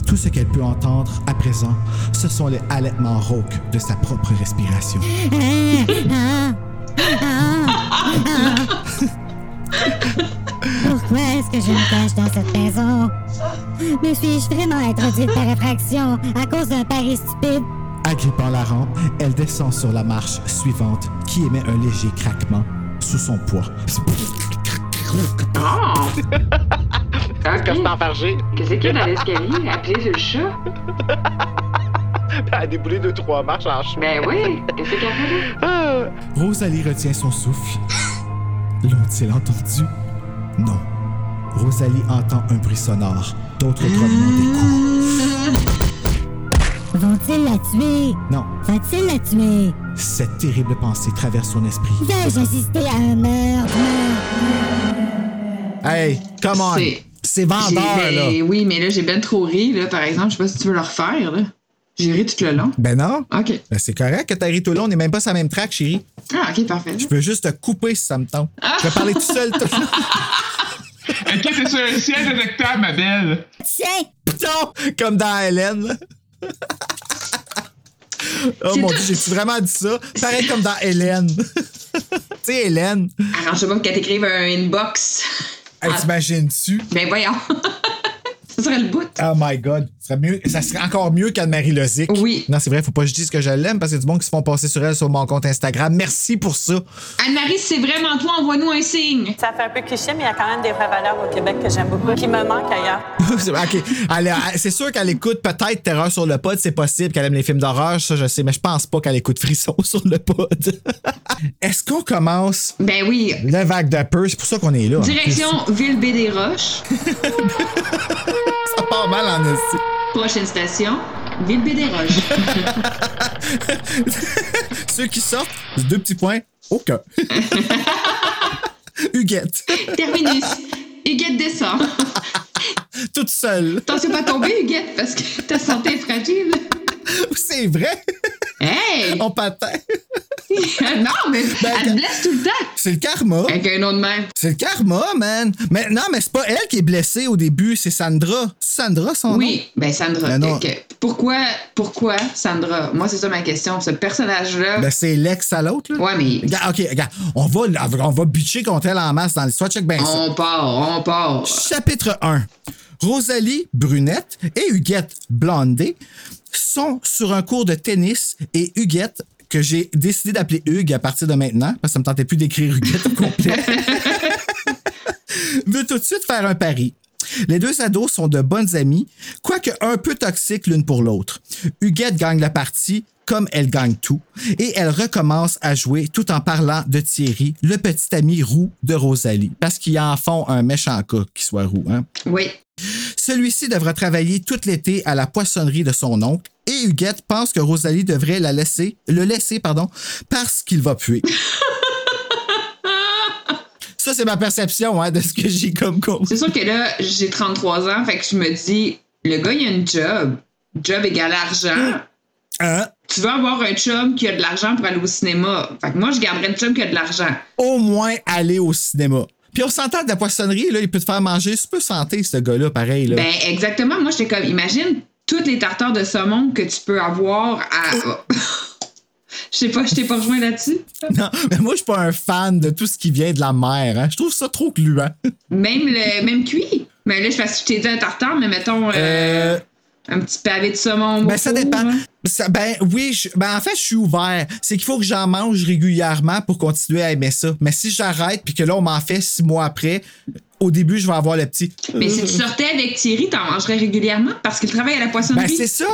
Tout ce qu'elle peut entendre à présent, ce sont les halètements rauques de sa propre respiration. Pourquoi est-ce que je me cache dans cette maison? Me suis-je vraiment introduite par effraction à cause d'un pari stupide? Agrippant la rampe, elle descend sur la marche suivante qui émet un léger craquement sous son poids. Ah! Qu'est-ce que fargé? Qu'est-ce qu'il y a dans l'escalier? Appuyez sur le chat? Elle a déboulé deux, trois marches en chemin. Ben oui. Qu'est-ce qu'elle fait là? Ah, Rosalie retient son souffle. L'ont-ils entendu? Non. Rosalie entend un bruit sonore, d'autres grognements des coups. Vont-ils la tuer? Non, Va-t-il la tuer? cette terrible pensée traverse son esprit. Vais-je assister à un meurtre? Hey, come on! C'est- C'est vendeur, là! Oui, mais là, j'ai ben trop ri, là, par exemple. Je sais pas si tu veux le refaire, là. J'ai ri tout le long. Ben non. OK. Ben c'est correct que t'as ri tout le long. On n'est même pas sur la même track, chérie. Ah, OK, parfait. Je peux juste te couper si ça me tente. Je vais parler tout seul tout le long. Ok, c'est sur un ciel détectable, ma belle. Tiens! Non, comme dans Hélène. oh mon tout- dieu, j'ai-tu vraiment dit ça? Pareil comme dans Hélène. tu sais, Hélène, Arrange-toi pas qu'elle t'écrive un inbox. hey, Ah. t'imagines-tu? Ben voyons. Ça serait le bout. Oh my god. Ça serait, mieux, ça serait encore mieux qu'Anne-Marie Lozic. Oui. Non, c'est vrai, faut pas que je dise que je l'aime parce qu'il y a du monde qui se font passer sur elle sur mon compte Instagram. Merci pour ça. Anne-Marie, c'est vraiment toi, envoie-nous un signe. Ça fait un peu cliché, mais il y a quand même des vraies valeurs au Québec que j'aime beaucoup, qui me manquent ailleurs. ok. C'est sûr qu'elle écoute peut-être Terreur sur le pod. C'est possible qu'elle aime les films d'horreur, ça je sais, mais je pense pas qu'elle écoute Frisson sur le pod. Est-ce qu'on commence? Ben oui. le vague de peur? C'est pour ça qu'on est là. Direction Ville Baie des Roches. plus. Ça part mal en esti. Prochaine station, Ville Bédéroge. Ceux qui sortent, deux petits points, aucun. Huguette, Terminus. Huguette descend. toute seule. Attention pas tomber, Huguette, parce que ta santé est fragile. C'est vrai, Hey! on patin. non, mais elle te blesse tout le temps. C'est le karma. Avec un de même. C'est le karma, man. Mais non, mais c'est pas elle qui est blessée au début, c'est Sandra. C'est Sandra, son nom? Oui, ben Sandra. Ben non. ok. Pourquoi, pourquoi Sandra? Moi, c'est ça ma question. Ce personnage-là. Ben, c'est l'ex à l'autre, là. Ouais, mais OK, regarde. On va, on va bitcher contre elle en masse dans l'histoire. Check bien ça. on part, on part. Chapitre 1. Rosalie, brunette, et Huguette, blondée, sont sur un cours de tennis et Huguette, que j'ai décidé d'appeler Hugues à partir de maintenant, parce que ça me tentait plus d'écrire Huguette au complet, veut tout de suite faire un pari. Les deux ados sont de bonnes amies, quoique un peu toxiques l'une pour l'autre. Huguette gagne la partie comme elle gagne tout, et elle recommence à jouer tout en parlant de Thierry, le petit ami roux de Rosalie, parce qu'ils en font un méchant cas qui soit roux. Hein? Oui. Celui-ci devra travailler tout l'été à la poissonnerie de son oncle et Huguette pense que Rosalie devrait la laisser, le laisser pardon, parce qu'il va puer. Ça, c'est ma perception hein, de ce que j'ai comme cause. C'est sûr que là, j'ai 33 ans, fait que je me dis, le gars, il a une job. Job égale argent. Hein? Tu veux avoir un chum qui a de l'argent pour aller au cinéma. Fait que moi, je garderais le chum qui a de l'argent. Au moins aller au cinéma. Puis on s'entend de la poissonnerie, là, il peut te faire manger super santé, ce gars-là, pareil. Là. Ben, exactement. Moi, j'étais comme, imagine toutes les tartares de saumon que tu peux avoir à. Je sais pas, je t'ai pas rejoint là-dessus. Non, mais moi, je suis pas un fan de tout ce qui vient de la mer. Hein. Je trouve ça trop gluant. Même le même cuit. Mais là, je parce que je t'ai dit un tartare, mais mettons euh, Euh, un petit pavé de saumon. Ben, ça dépend. hein. Ça- ben, oui, je- ben, en fait, je suis ouvert. C'est qu'il faut que j'en mange régulièrement pour continuer à aimer ça. Mais si j'arrête puis que là, on m'en fait six mois après, au début, je vais avoir le petit. Mais si tu sortais avec Thierry, t'en mangerais régulièrement parce qu'il travaille à la Ben, poissonnerie. c'est ça!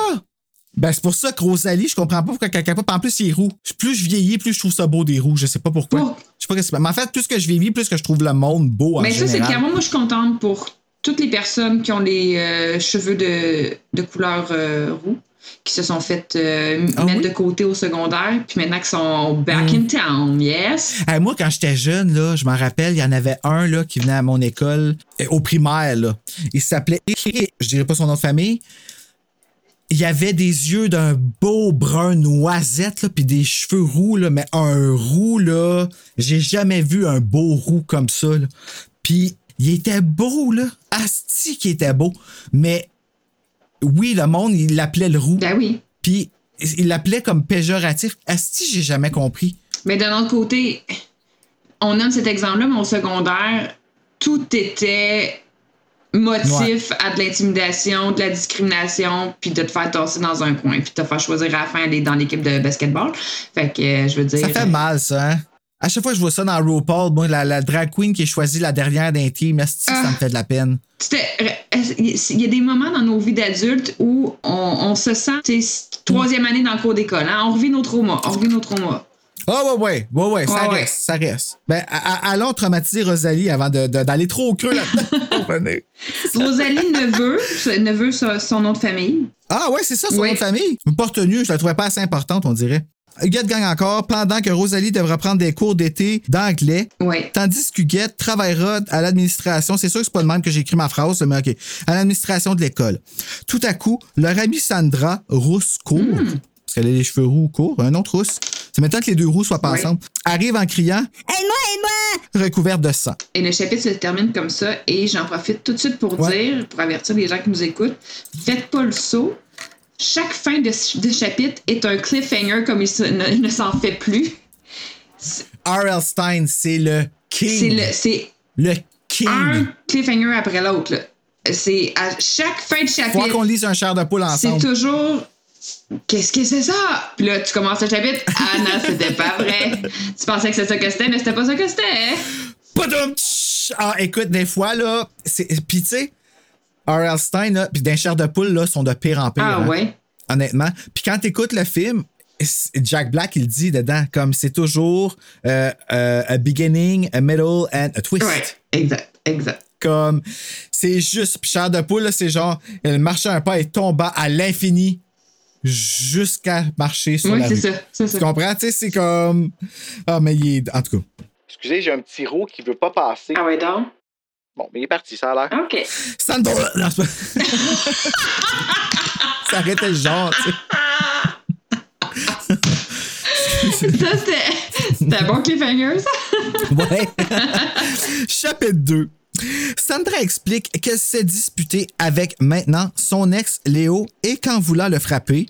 Ben, c'est pour ça que Rosalie, je comprends pas pourquoi quelqu'un pas. En plus, il est roux. Plus je vieillis, plus je trouve ça beau des roux. Je sais pas pourquoi. Oh. Je sais pas que c'est. Mais en fait, plus que je vieillis, plus que je trouve le monde beau en Mais ça, c'est clairement, moi, je suis contente pour toutes les personnes qui ont les euh, cheveux de, de couleur euh, roux, qui se sont fait euh, Ah mettre oui? de côté au secondaire, puis maintenant qui sont back in town, yes. Hey, moi, quand j'étais jeune, là, je m'en rappelle, il y en avait un là, qui venait à mon école, euh, au primaire. Là. Il s'appelait, je dirais pas son nom de famille. Il avait des yeux d'un beau brun noisette, là, puis des cheveux roux, là, mais un roux, là, j'ai jamais vu un beau roux comme ça. Là. Puis il était beau, là. Asti qui était beau. Mais oui, le monde, il l'appelait le roux. Ben oui. Puis il l'appelait comme péjoratif. Asti, j'ai jamais compris. Mais d'un autre côté, on nomme cet exemple-là, mais au secondaire, tout était motif à de l'intimidation, de la discrimination, puis de te faire tasser dans un coin, puis de te faire choisir à la fin d'aller dans l'équipe de basketball. Fait que, euh, je veux dire... Ça fait mal, ça, hein? À chaque fois que je vois ça dans RuPaul, moi, la, la drag queen qui est choisie la dernière d'un team, asti, ça Ah. me fait de la peine. Il y a des moments dans nos vies d'adultes où on, on se sent, tu sais, troisième année dans le cours d'école, hein? on revit nos traumas, on revit nos traumas. Oh, ouais, ouais, ouais, ouais, ça Ouais, ouais. reste, ça reste. Ben, à- à- allons traumatiser Rosalie avant d'aller trop au creux là-dedans. Rosalie Neveu, Neveu, c'est son nom de famille. ah, ouais, c'est ça, son nom de famille. Pas retenue, je la trouvais pas assez importante, on dirait. Huguette gagne encore pendant que Rosalie devra prendre des cours d'été d'anglais. Ouais. Tandis qu'Huguette travaillera à l'administration. C'est sûr que c'est pas de même que j'ai écrit ma phrase, mais OK. À l'administration de l'école. Tout à coup, leur amie Sandra, rousse court, parce qu'elle a les cheveux roux courts, un autre rousse. C'est maintenant que les deux roux soient pas Oui. ensemble. Arrive en criant, Aide-moi, aide-moi! recouverte de sang. Et le chapitre se termine comme ça. Et j'en profite tout de suite pour Ouais. dire, pour avertir les gens qui nous écoutent, faites pas le saut. Chaque fin de, de chapitre est un cliffhanger comme il se- ne, ne s'en fait plus. R.L. Stein, c'est le king. C'est le, c'est Le king. un cliffhanger après l'autre. C'est à chaque fin de Faut chapitre. qu'on lise un chair de poule C'est ensemble. toujours. Qu'est-ce que c'est ça? Puis là, tu commences le chapitre. Ah non, c'était pas vrai. Tu pensais que c'était ça que c'était, mais c'était pas ça que c'était. Ah, écoute, des fois, là, c'est. Puis, tu sais, R.L. Stein, puis d'un chair de poule, là, sont de pire en pire. Ah hein, ouais. Honnêtement. Puis quand t'écoutes le film, Jack Black, il dit dedans, comme c'est toujours euh, euh, a beginning, a middle and a twist. Ouais, exact, exact. Comme, c'est juste. Puis chair de poule, là, c'est genre, elle marchait un pas et tomba à l'infini. jusqu'à marcher sur Oui, la c'est rue. ça, c'est Tu ça. comprends? Tu sais, c'est comme. Ah, mais il est. En tout cas. Excusez, j'ai un petit roux qui veut pas passer. Ah ouais, donc? Bon, mais il est parti, ça a l'air. OK. Pas- ça arrêtait le genre, tu sais. Ça, c'était c'était un bon cliffhanger, ça? Ouais. Chapitre 2. Sandra explique qu'elle s'est disputée avec maintenant son ex Léo et qu'en voulant le frapper,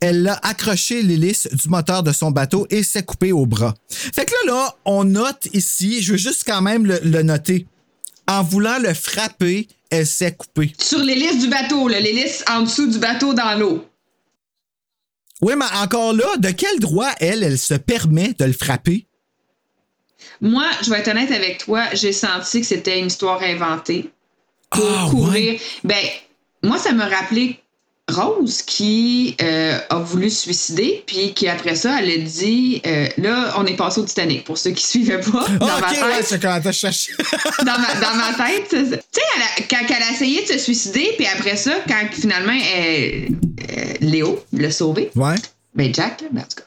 elle l'a accroché l'hélice du moteur de son bateau et s'est coupée au bras. Fait que là, là, on note ici, je veux juste quand même le, le noter. En voulant le frapper, elle s'est coupée. Sur l'hélice du bateau, l'hélice en dessous du bateau dans l'eau. Oui, mais encore là, de quel droit, elle, elle se permet de le frapper? Moi, je vais être honnête avec toi, j'ai senti que c'était une histoire inventée pour Ah, couvrir. Ben, moi, ça me rappelait Rose qui euh, a voulu se suicider, puis qui après ça, elle a dit euh, là, on est passé au Titanic. Pour ceux qui suivaient pas, dans ma tête, ouais, c'est quand dans ma, dans ma tête, tu sais, elle a- quand elle a essayé de se suicider, puis après ça, quand finalement elle- euh, Léo l'a sauvé, Ouais. ben Jack, là, ben, en tout cas.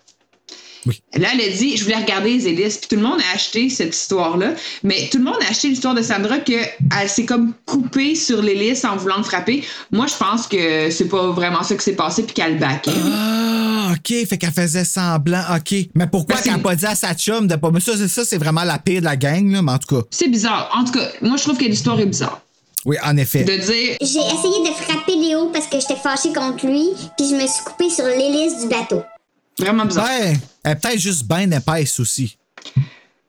Oui. Là, elle a dit, je voulais regarder les hélices. Puis tout le monde a acheté cette histoire-là. Mais tout le monde a acheté l'histoire de Sandra qu'elle s'est comme coupée sur l'hélice en voulant le frapper. Moi, je pense que c'est pas vraiment ça qui s'est passé puis qu'elle le backait. Ah, OK. Fait qu'elle faisait semblant. OK. Mais pourquoi Ben, qu'elle n'a c'est- pas dit à sa chum de pas. Mais ça, c'est- ça c'est vraiment la pire de la gang, là. Mais en tout cas, C'est bizarre. En tout cas, moi, je trouve que l'histoire est bizarre. oui, en effet. De dire, J'ai essayé de frapper Léo parce que j'étais fâchée contre lui, puis je me suis coupée sur l'hélice du bateau. Vraiment bizarre. Ben, elle est peut-être juste bien épaisse aussi.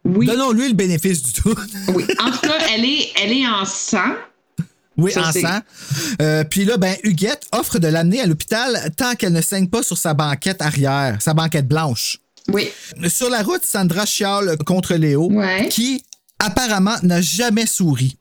Oui. Donnons-lui le bénéfice du tout. Oui. En tout cas, elle est, elle est en sang. Oui, Ça, en sang. Euh, Puis là, ben, Huguette offre de l'amener à l'hôpital tant qu'elle ne saigne pas sur sa banquette arrière, sa banquette blanche. Oui. Sur la route, Sandra chiale contre Léo, Ouais. qui apparemment n'a jamais souri.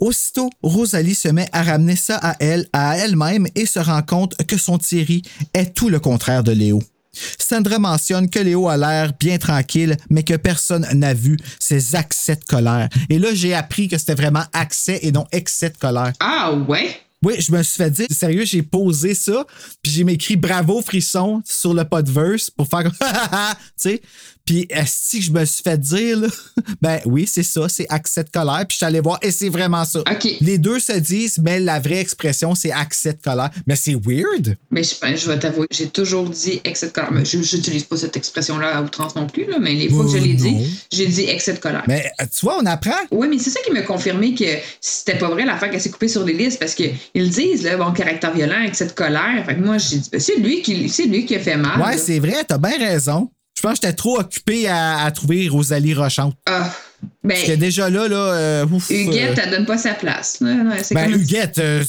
Aussitôt, Rosalie se met à ramener ça à elle, à elle-même, et se rend compte que son Thierry est tout le contraire de Léo. Sandra mentionne que Léo a l'air bien tranquille, mais que personne n'a vu ses accès de colère. Et là, j'ai appris que c'était vraiment accès et non excès de colère. Ah, ouais? Oui, je me suis fait dire, sérieux, j'ai posé ça, puis j'ai m'écrit bravo frisson sur le podverse pour faire comme tu sais. Puis est-ce que je me suis fait dire là Ben oui, c'est ça, c'est accès de colère, puis je suis allé voir et c'est vraiment ça. Les deux se disent, mais la vraie expression c'est accès de colère. Mais c'est weird. Mais je, ben, je vais t'avouer, j'ai toujours dit excès de colère. Mais je n'utilise pas cette expression-là à outrance non plus, là, mais les fois que je l'ai Oh, non. dit, j'ai dit excès de colère. Mais tu vois, on apprend. Oui, mais c'est ça qui m'a confirmé que c'était pas vrai l'affaire qu'elle s'est coupée sur les listes parce qu'ils disent, là, bon, caractère violent, excès de colère. Fait que moi, j'ai dit, ben, c'est lui qui, lui qui a fait mal. Ouais, c'est vrai, t'as bien raison. Je pense que j'étais trop occupé à, à trouver Rosalie Rochante. Ah, ben, Parce que déjà là, là, euh, ouf, Huguette, euh, elle donne pas sa place. Ben, Huguette, euh,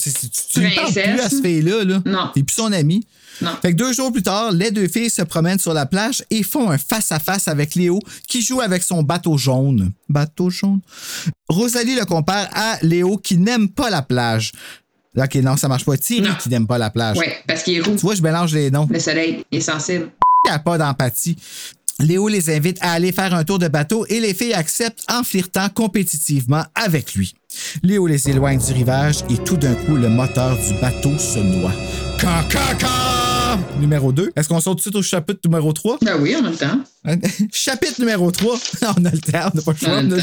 tu ne parles plus à ce fille-là. Là. Non. T'es plus son ami. Non. Fait que deux jours plus tard, les deux filles se promènent sur la plage et font un face-à-face avec Léo qui joue avec son bateau jaune. Bateau jaune? Rosalie le compare à Léo qui n'aime pas la plage. Ok, non, ça marche pas. Thierry Non. qui n'aime pas la plage. Ouais, parce qu'il est roux. Tu vois, je mélange les noms. Le soleil, il est sensible. A pas d'empathie. Léo les invite à aller faire un tour de bateau et les filles acceptent en flirtant compétitivement avec lui. Léo les éloigne du rivage et tout d'un coup, le moteur du bateau se noie. Numéro 2. Est-ce qu'on saute tout de suite au chapitre numéro 3? Ben oui, on a le temps. Chapitre numéro 3. on a le temps, on n'a pas le choix. Le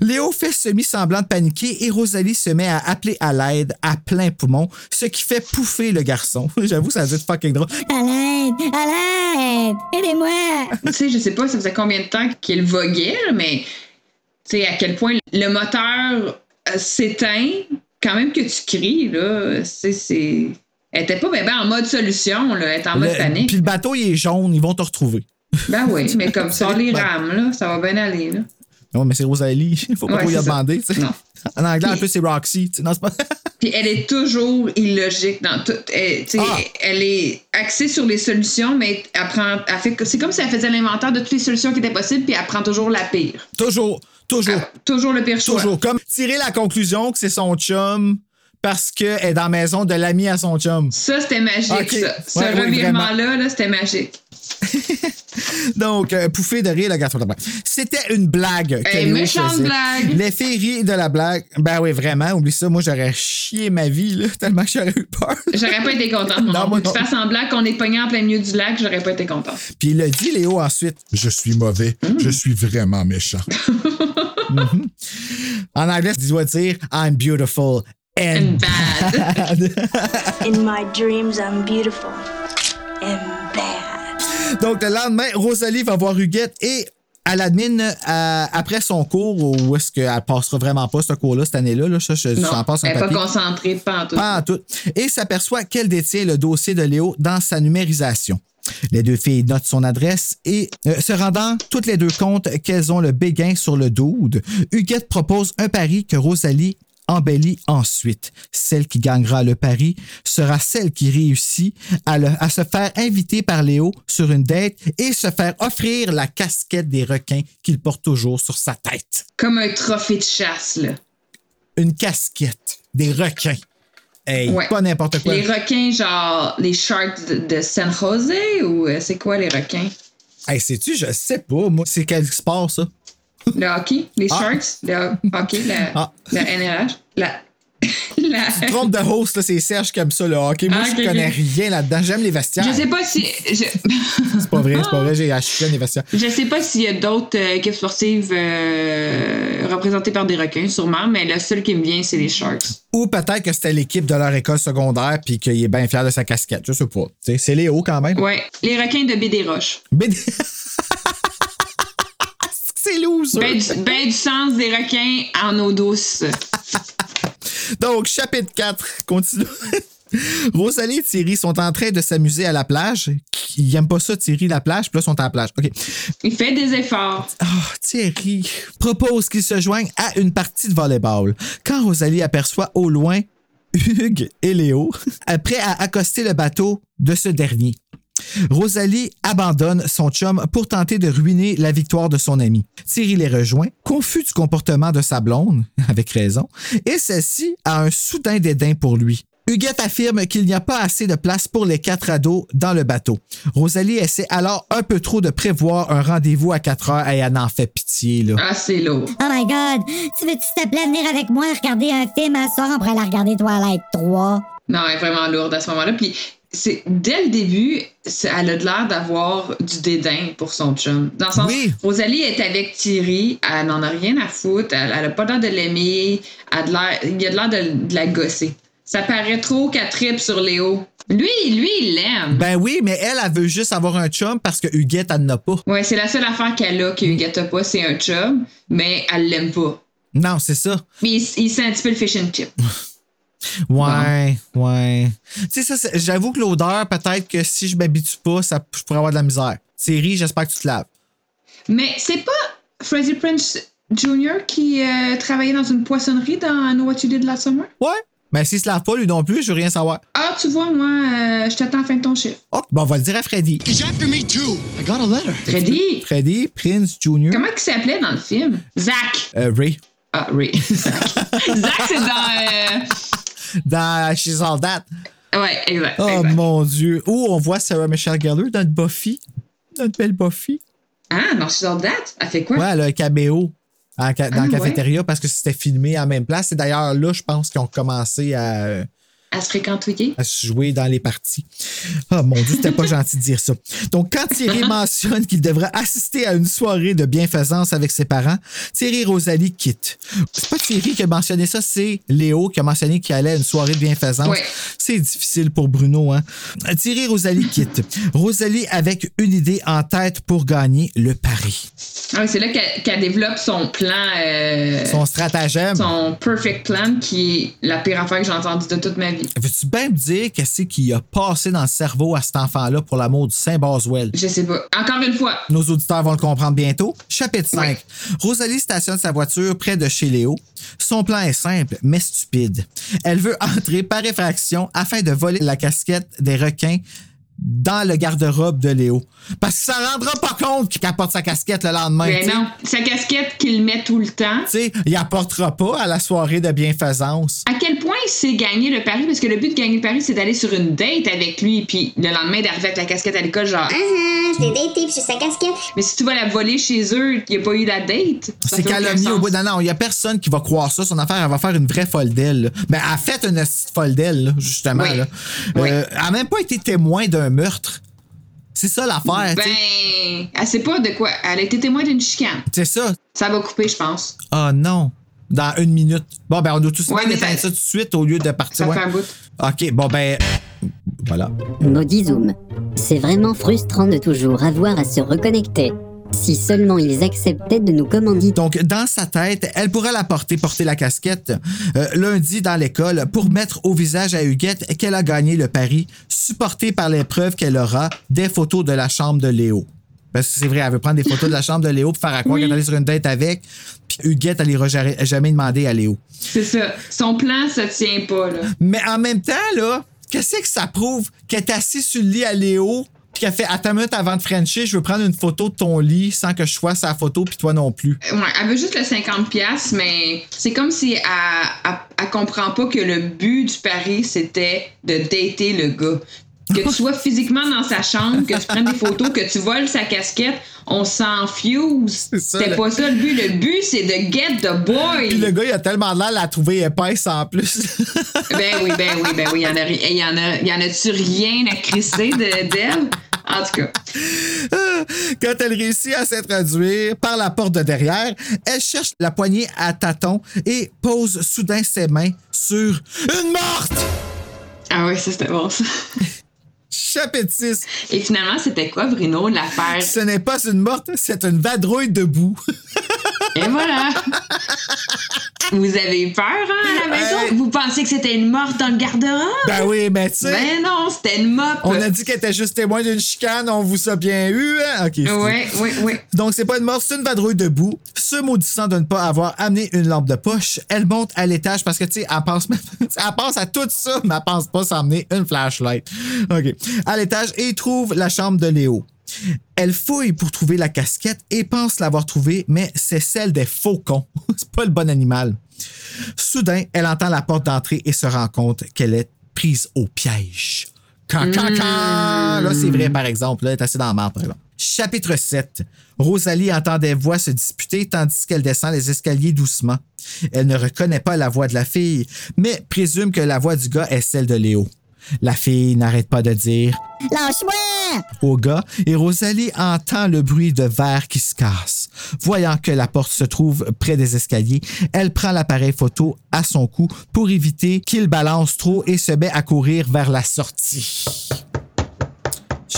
Léo fait semi-semblant de paniquer et Rosalie se met à appeler à l'aide à plein poumon, ce qui fait pouffer le garçon. J'avoue, ça a dû être fucking drôle. À l'aide! À l'aide! Aidez-moi! tu sais, je sais pas, ça faisait combien de temps qu'il voguait, mais tu sais, à quel point le moteur euh, s'éteint, quand même que tu cries, là, c'est. Elle était pas ben, ben en mode solution, là, elle était en mode panique. Puis le bateau, il est jaune, ils vont te retrouver. Ben oui, mais comme sur les rames, là, ça va bien aller, là. Non, mais c'est Rosalie. Il faut pas Ouais, trop y ça. demander. Non. En anglais, en Puis- plus, c'est Roxy. Non, pas... Puis elle est toujours illogique dans tout. Elle, Ah. elle est axée sur les solutions, mais elle prend, elle fait, c'est comme si elle faisait l'inventaire de toutes les solutions qui étaient possibles, puis elle prend toujours la pire. toujours, toujours, Toujours le pire choix. toujours. Comme tirer la conclusion que c'est son chum parce qu'elle est dans la maison de l'ami à son chum. Ça, c'était magique, ça. Ce Ouais, ouais, revirement-là, là, c'était magique. Donc, euh, pouffé de rire, le garçon de bain. C'était une blague. Léo méchante blague. Les rient de la blague. Ben oui, vraiment. Oublie ça. Moi, j'aurais chié ma vie, là, tellement que j'aurais eu peur. J'aurais pas été contente, mon Non, non, moi Tu non. fais semblant qu'on est pogné en plein milieu du lac, j'aurais pas été contente. Puis il a dit, Léo, ensuite. Je suis mauvais. Je suis vraiment méchant. Mhm. En anglais, tu dois dire I'm beautiful and, bad. In my dreams, I'm beautiful and bad. Donc, le lendemain, Rosalie va voir Huguette et elle admine euh, après son cours où est-ce qu'elle passera vraiment pas ce cours-là cette année-là. Là, ça, je, Non, passe un elle est pas concentrée, pas en tout. Pas en tout. Et s'aperçoit qu'elle détient le dossier de Léo dans sa numérisation. Les deux filles notent son adresse et, euh, se rendant toutes les deux compte qu'elles ont le béguin sur le doude, Huguette propose un pari que Rosalie embellit ensuite. Celle qui gagnera le pari sera celle qui réussit à, le- à se faire inviter par Léo sur une date et se faire offrir la casquette des requins qu'il porte toujours sur sa tête. Comme un trophée de chasse, là. Une casquette des requins. Hey, Ouais. pas n'importe quoi. Les requins, genre les sharks de, de San Jose ou euh, c'est quoi les requins? Hey, sais-tu, je sais pas, moi. C'est quel sport, ça? Le hockey? Les Ah. sharks? Le ho- hockey? La, Ah. la NRH? La. la... Tu te trompes de host, là, c'est Serge qui aime ça, le hockey. Moi, Ah, je ok, connais rien là-dedans. J'aime les vestiaires. Je sais pas si. Je, C'est pas vrai, c'est pas vrai, j'ai acheté les vestiaires. je sais pas s'il y a d'autres euh, équipes sportives euh, représentées par des requins, sûrement, mais le seul qui me vient, c'est les Sharks. Ou peut-être que c'était l'équipe de leur école secondaire puis qu'il est bien fier de sa casquette. Je sais pas. C'est Léo quand même. Ouais, les requins de Baie des Roches. C'est loser. Ben du, ben du sens des requins en eau douce. Donc, chapitre 4, continue. Rosalie et Thierry sont en train de s'amuser à la plage. Ils aiment pas ça, Thierry, la plage, puis là, ils sont à la plage. OK. Il fait des efforts. Ah, Thierry propose qu'ils se joignent à une partie de volleyball. Quand Rosalie aperçoit au loin Hugues et Léo, prêts à accoster le bateau de ce dernier. Rosalie abandonne son chum pour tenter de ruiner la victoire de son ami. Thierry les rejoint, confus du comportement de sa blonde, avec raison, et celle-ci a un soudain dédain pour lui. Huguette affirme qu'il n'y a pas assez de place pour les quatre ados dans le bateau. Rosalie essaie alors un peu trop de prévoir un rendez-vous à 4 heures et elle en fait pitié. Là. Ah, c'est lourd. Oh my god, tu veux-tu te plaît venir avec moi regarder un film un soir? On pourrait la regarder Twilight 3. Non, elle est vraiment lourde à ce moment-là. Puis, c'est, dès le début, elle a de l'air d'avoir du dédain pour son chum. Dans le sens, Oui. Rosalie est avec Thierry, elle n'en a rien à foutre, elle, elle a pas l'air de l'aimer, il a de l'air de, de la gosser. Ça paraît trop qu'elle tripe sur Léo. Lui, lui, il l'aime. Ben oui, mais elle, elle veut juste avoir un chum parce que Huguette, elle n'en a pas. Ouais, c'est la seule affaire qu'elle a que Huguette a pas, c'est un chum, mais elle l'aime pas. Non, c'est ça. Mais il, il sent un petit peu le fish and chip. Ouais, ouais. Tu sais, ça, j'avoue que l'odeur, peut-être que si je m'habitue pas, ça, je pourrais avoir de la misère. Thierry, j'espère que tu te laves. Mais c'est pas Freddie Prince Jr. qui euh, travaillait dans une poissonnerie dans Know What You Did Last Summer? Ouais. Mais s'il se lave pas, lui non plus, je veux rien savoir. Ah, tu vois, moi, euh, je t'attends à la fin de ton chiffre. Oh, bon, on va le dire à Freddy. He's after me too. I got a letter. Freddy, Freddy, Prince Jr. comment il s'appelait dans le film? Zach. Euh, Ray. Ah, Ray. Zach. Zach, c'est dans. Dans She's All That. Ouais, exact. Oh exact. mon Dieu. Où on voit Sarah Michelle Gellar dans le Buffy. Notre belle Buffy. Ah, dans She's All That? Elle fait quoi? Ouais, elle a un caméo dans Ah, la ouais. cafétéria parce que c'était filmé à la même place. Et d'ailleurs, là, je pense qu'ils ont commencé à. Elle se fréquentouiller? à se jouer dans les parties. Ah, mon Dieu, c'était pas gentil de dire ça. Donc, quand Thierry mentionne qu'il devrait assister à une soirée de bienfaisance avec ses parents, Thierry et Rosalie quittent. C'est pas Thierry qui a mentionné ça, c'est Léo qui a mentionné qu'il allait à une soirée de bienfaisance. Ouais. C'est difficile pour Bruno, hein. Thierry et Rosalie quittent. Rosalie avec une idée en tête pour gagner le pari. Ah, oui, c'est là qu'elle qu'elle développe son plan. euh, Son stratagème. son perfect plan, qui est la pire affaire que j'ai entendue de toute ma vie. Veux-tu bien me dire qu'est-ce qui a passé dans le cerveau à cet enfant-là pour l'amour du Saint Boswell? Je sais pas. Encore une fois, Nos auditeurs vont le comprendre bientôt. Chapitre 5. Rosalie stationne sa voiture près de chez Léo. Son plan est simple, mais stupide. Elle veut entrer par effraction afin de voler la casquette des requins dans le garde-robe de Léo. Parce que ça rendra pas compte qu'il apporte sa casquette le lendemain. Ben t'sais. non, sa casquette qu'il met tout le temps. Tu sais, il apportera pas à la soirée de bienfaisance. À quel point il sait gagner le pari? Parce que le but de gagner le pari, c'est d'aller sur une date avec lui, puis le lendemain d'arriver avec la casquette à l'école, genre. Ah ah, je l'ai daté puis j'ai sa casquette. Mais si tu vas la voler chez eux, il n'y a pas eu la date. C'est calomnie au bout. Non, non, il y a personne qui va croire ça. Son affaire, elle va faire une vraie folle d'elle. là. Ben, elle a fait une petite folle d'elle, là, justement. Oui. Là. Oui. Euh, elle a même pas été témoin d'un meurtre. C'est ça l'affaire. Ben, elle sait pas de quoi. Elle a été témoin d'une chicane. C'est ça. Ça va couper, je pense. Ah non. Dans une minute. Bon, ben, on doit tous Ouais, ça- ça tout de suite au lieu de partir. Ça ouais. fait un bout. OK, bon, ben. Voilà. Maudit Zoom. C'est vraiment frustrant de toujours avoir à se reconnecter. Si seulement ils acceptaient de nous commander. Donc, dans sa tête, elle pourra la porter, porter la casquette euh, lundi dans l'école pour mettre au visage à Huguette qu'elle a gagné le pari, supporté par les preuves qu'elle aura des photos de la chambre de Léo. Parce que c'est vrai, elle veut prendre des photos de la chambre de Léo pour faire à quoi Oui. qu'elle allait sur une date avec. Puis Huguette, elle n'ira jamais, demander à Léo. C'est ça. Son plan, ça tient pas, là. Mais en même temps, là, qu'est-ce que ça prouve qu'elle est assise sur le lit à Léo, puis qu'elle fait Attends une minute avant de Frencher, je veux prendre une photo de ton lit sans que je sois sa photo, puis toi non plus. Ouais, elle veut juste le 50$, piastres, mais c'est comme si elle, elle, elle comprend pas que le but du pari, c'était de dater le gars. Que tu sois physiquement dans sa chambre, que tu prennes des photos, que tu voles sa casquette, on s'en fuse. C'était pas ça le but. Le but, c'est de get the boy. Puis le gars, il a tellement l'air de la trouver épaisse en plus. Ben oui, ben oui, ben oui. Il y en a, il y en a, il y en a-tu rien à crisser de- d'elle? En tout cas. Quand elle réussit à s'introduire par la porte de derrière, elle cherche la poignée à tâtons et pose soudain ses mains sur une morte! Ah oui, ça c'était bon ça. Chapitre 6. Et finalement, c'était quoi, Bruno, l'affaire? Ce n'est pas une morte, c'est une vadrouille debout. Et voilà! Vous avez eu peur, hein, à la maison? Vous pensiez que c'était une morte dans le garde-robe? Ben oui, mais tu sais. Ben non, c'était une mop! On a dit qu'elle était juste témoin d'une chicane, on vous a bien eu, hein? Ok. Oui, oui, oui. Donc, c'est pas une morte, c'est une vadrouille debout. Se maudissant de ne pas avoir amené une lampe de poche, elle monte à l'étage parce que, tu sais, elle pense, même- elle pense à tout ça, mais elle pense pas s'emmener une flashlight. OK. À l'étage et trouve la chambre de Léo. Elle fouille pour trouver la casquette et pense l'avoir trouvée, mais c'est celle des faucons. c'est pas le bon animal. Soudain, elle entend la porte d'entrée et se rend compte qu'elle est prise au piège. Can. Là, c'est vrai, par exemple. Là, elle est assez dans la marde, par exemple. Chapitre 7. Rosalie entend des voix se disputer tandis qu'elle descend les escaliers doucement. Elle ne reconnaît pas la voix de la fille, mais présume que la voix du gars est celle de Léo. La fille n'arrête pas de dire Lâche-moi! au gars et Rosalie entend le bruit de verre qui se casse. Voyant que la porte se trouve près des escaliers, elle prend l'appareil photo à son cou pour éviter qu'il balance trop et se met à courir vers la sortie.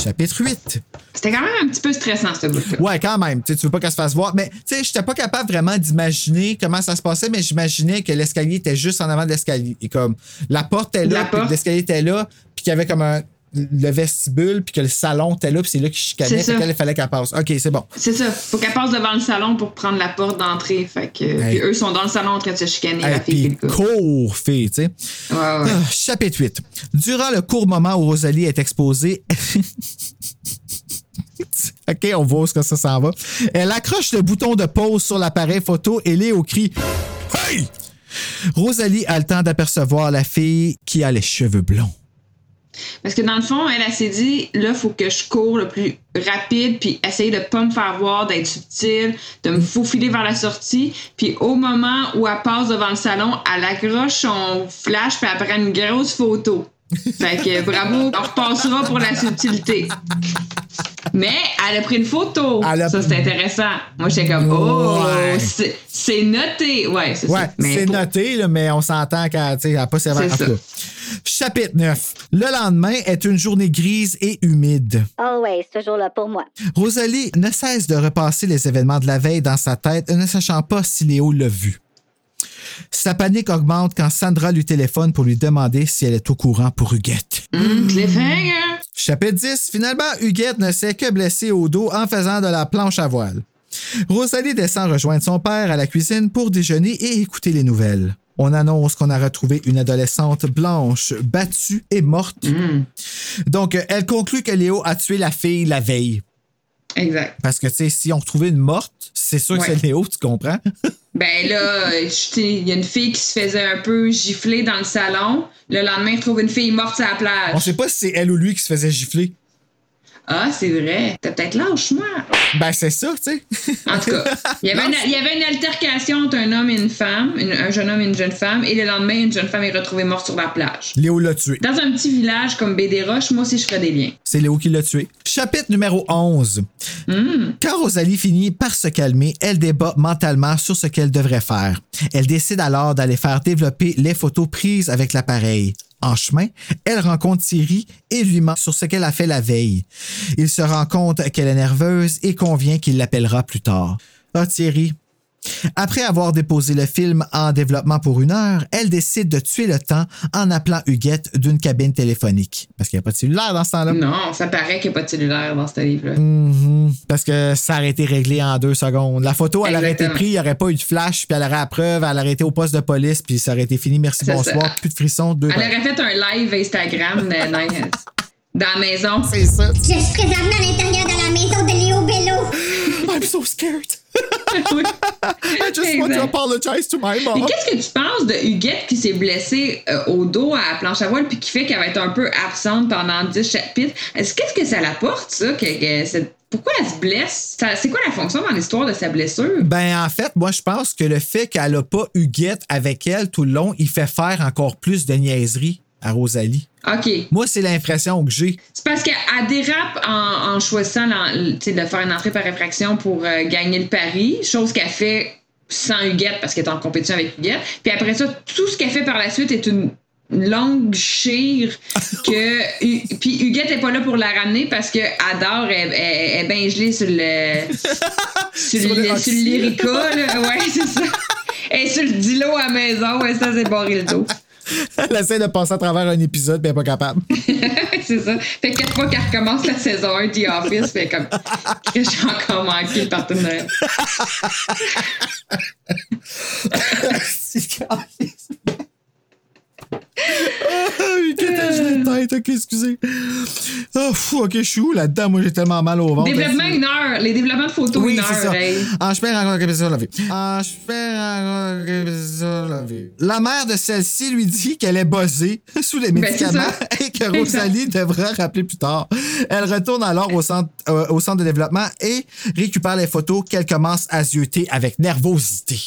Chapitre 8. C'était quand même un petit peu stressant, ce bout-là. Ouais, quand même. Tu veux pas qu'elle se fasse voir. Mais tu sais, j'étais pas capable vraiment d'imaginer comment ça se passait, mais j'imaginais que l'escalier était juste en avant de l'escalier. Et comme la porte était là, l'escalier était là, puis qu'il y avait comme un le vestibule, puis que le salon était là, puis c'est là qu'il chicanait, C'est fait ça. qu'elle, il fallait qu'elle passe. OK, c'est bon. C'est ça. Faut qu'elle passe devant le salon pour prendre la porte d'entrée. Fait que. Hey. Puis eux sont dans le salon en train de se chicaner, Hey, la fille et puis court, fille, tu sais. Ouais, ouais. Ah, chapitre 8. Durant le court moment où Rosalie est exposée. OK, on voit où que ça s'en va. Elle accroche le bouton de pause sur l'appareil photo et Léo crie Hey! Rosalie a le temps d'apercevoir la fille qui a les cheveux blonds. Parce que dans le fond, elle, elle s'est dit, là, faut que je cours le plus rapide, puis essayer de pas me faire voir, d'être subtile, de me faufiler vers la sortie. Puis au moment où elle passe devant le salon, elle accroche son flash, puis elle prend une grosse photo. Fait que bravo, on repassera pour la subtilité. Mais elle a pris une photo. Ça, c'est intéressant. Moi, j'étais comme, oh, Ouais. c'est- c'est noté. Ouais, c'est Ouais, c'est pour- noté, là, mais on s'entend qu'elle tu sais, elle a pas servi tout ça. Chapitre 9. Le lendemain est une journée grise et humide. Always, toujours là pour moi. Rosalie ne cesse de repasser les événements de la veille dans sa tête, ne sachant pas si Léo l'a vu. Sa panique augmente quand Sandra lui téléphone pour lui demander si elle est au courant pour Huguette. Hum. Chapitre 10. Finalement, Huguette ne s'est que blessée au dos en faisant de la planche à voile. Rosalie descend rejoindre son père à la cuisine pour déjeuner et écouter les nouvelles. on annonce qu'on a retrouvé une adolescente blanche battue et morte. Donc, euh, elle conclut que Léo a tué la fille la veille. Exact. Parce que, tu sais, si on retrouvait une morte, c'est sûr que c'est Léo, tu comprends? Ben là, il y a une fille qui se faisait un peu gifler dans le salon. Le lendemain, il trouve une fille morte sur la plage. on sait pas si c'est elle ou lui qui se faisait gifler. Ah, c'est vrai. T'as peut-être lâche, moi. Ben, c'est ça, tu sais. En tout cas, il y, avait une, il y avait une altercation entre un homme et une femme, une- un jeune homme et une jeune femme, et le lendemain, une jeune femme est retrouvée morte sur la plage. Léo l'a tué. Dans un petit village comme Roches, moi aussi, je ferais des liens. C'est Léo qui l'a tué. Chapitre numéro 11. Quand Rosalie finit par se calmer, elle débat mentalement sur ce qu'elle devrait faire. Elle décide alors d'aller faire développer les photos prises avec l'appareil. En chemin, elle rencontre Thierry et lui ment sur ce qu'elle a fait la veille. Il se rend compte qu'elle est nerveuse et convient qu'il l'appellera plus tard. Ah, Thierry. Après avoir déposé le film en développement pour une heure, elle décide de tuer le temps en appelant Huguette d'une cabine téléphonique. Parce qu'il n'y a pas de cellulaire dans ce temps-là. Non, ça paraît qu'il n'y a pas de cellulaire dans ce livre-là. Mhm. Parce que ça aurait été réglé en deux secondes. La photo, elle aurait été prise, il n'y aurait pas eu de flash, puis elle aurait la preuve, elle aurait été au poste de police, puis ça aurait été fini. Merci, C'est bonsoir. ça. Plus de frissons, deux Elle aurait fait un live Instagram de- dans, dans la maison. C'est ça. Je suis présentement à l'intérieur de la maison de Léo Bello. I'm so scared. I just want to apologize to my Mais mom. qu'est-ce que tu penses de Huguette qui s'est blessée euh, au dos à la planche à voile puis qui fait qu'elle va être un peu absente pendant 10 chapitres? Est-ce qu'est-ce que ça l'apporte, ça? Que, pourquoi elle se blesse? C'est quoi la fonction dans l'histoire de sa blessure? Ben, en fait, moi, je pense que le fait qu'elle n'a pas Huguette avec elle tout le long, il fait faire encore plus de niaiseries à Rosalie. OK. Moi, c'est l'impression que j'ai. C'est parce qu'elle dérape en, en choisissant de faire une entrée par réfraction pour euh, gagner le pari, chose qu'elle fait sans Huguette parce qu'elle est en compétition avec Huguette. Puis après ça, tout ce qu'elle fait par la suite est une longue chire que puis Huguette est pas là pour la ramener parce que Adore est, bien gelée sur le sur, Sur le, le sur oxy. le lyrica là. ouais c'est ça et sur le dilo à la maison ouais ça c'est barré le dos Elle essaie de passer à travers un épisode, mais elle n'est pas capable. c'est ça. Fait que quatre fois qu'elle recommence la saison 1 The Office, fait comme que j'ai encore manqué le partenariat. Ah, Huguette a gelé de tête, ok, excusez. Oh, fou, ok, je suis où là-dedans? Moi, j'ai tellement mal au ventre. Développement une heure. Les développements de photos Oui, une heure. ça. hey. En chemin, rencontre que ça la vie. En chemin, rencontre que ça la vie. La mère de celle-ci lui dit qu'elle est buzzée sous les Ben, médicaments et que Rosalie devra rappeler plus tard. Elle retourne alors au centre, euh, au centre de développement et récupère les photos qu'elle commence à zioter avec nervosité.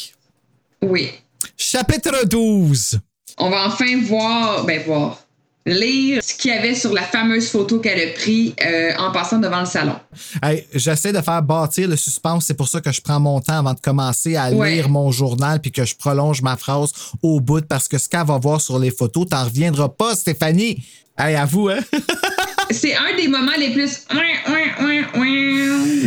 Oui. Chapitre 12. On va enfin voir, ben voir, lire ce qu'il y avait sur la fameuse photo qu'elle a prise euh, en passant devant le salon. Hey, J'essaie de faire bâtir le suspense. C'est pour ça que je prends mon temps avant de commencer à Ouais. lire mon journal puis que je prolonge ma phrase au bout parce que ce qu'elle va voir sur les photos, t'en reviendras pas, Stéphanie. Hey, à vous, hein? C'est un des moments les plus.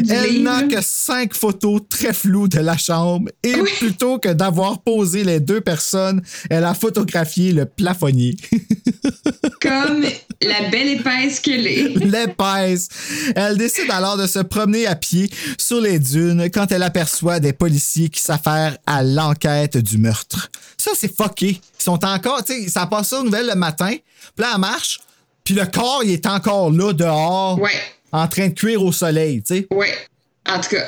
Elle livre. n'a que cinq photos très floues de la chambre et plutôt que d'avoir posé les deux personnes, elle a photographié le plafonnier. Comme la belle épaisse qu'elle est. L'épaisse. Elle décide alors de se promener à pied sur les dunes quand elle aperçoit des policiers qui s'affairent à l'enquête du meurtre. Ça, c'est fucké. Ils sont encore, tu sais, ça passe aux nouvelles le matin, puis là, elle marche, puis le corps, il est encore là, dehors, en train de cuire au soleil, tu sais. Ouais. En tout cas.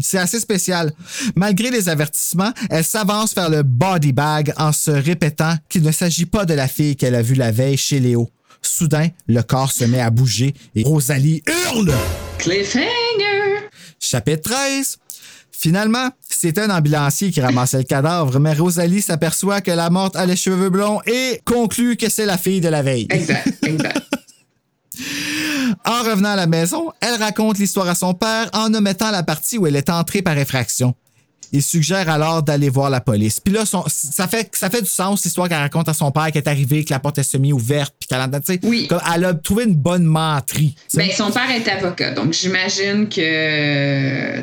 C'est assez spécial. Malgré les avertissements, elle s'avance vers le body bag en se répétant qu'il ne s'agit pas de la fille qu'elle a vue la veille chez Léo. Soudain, le corps se met à bouger et Rosalie hurle. Cliffhanger! Chapitre 13. Finalement, c'est un ambulancier qui ramassait le cadavre, mais Rosalie s'aperçoit que la morte a les cheveux blonds et conclut que c'est la fille de la veille. Exact, exact. En revenant à la maison, elle raconte l'histoire à son père en omettant la partie où elle est entrée par effraction. Il suggère alors d'aller voir la police. Puis là, son- ça, fait, ça fait du sens, l'histoire qu'elle raconte à son père, qui est arrivé, que la porte est semi-ouverte, puis qu'elle a, sais, comme elle a trouvé une bonne menterie. Ben, son père est avocat, donc j'imagine que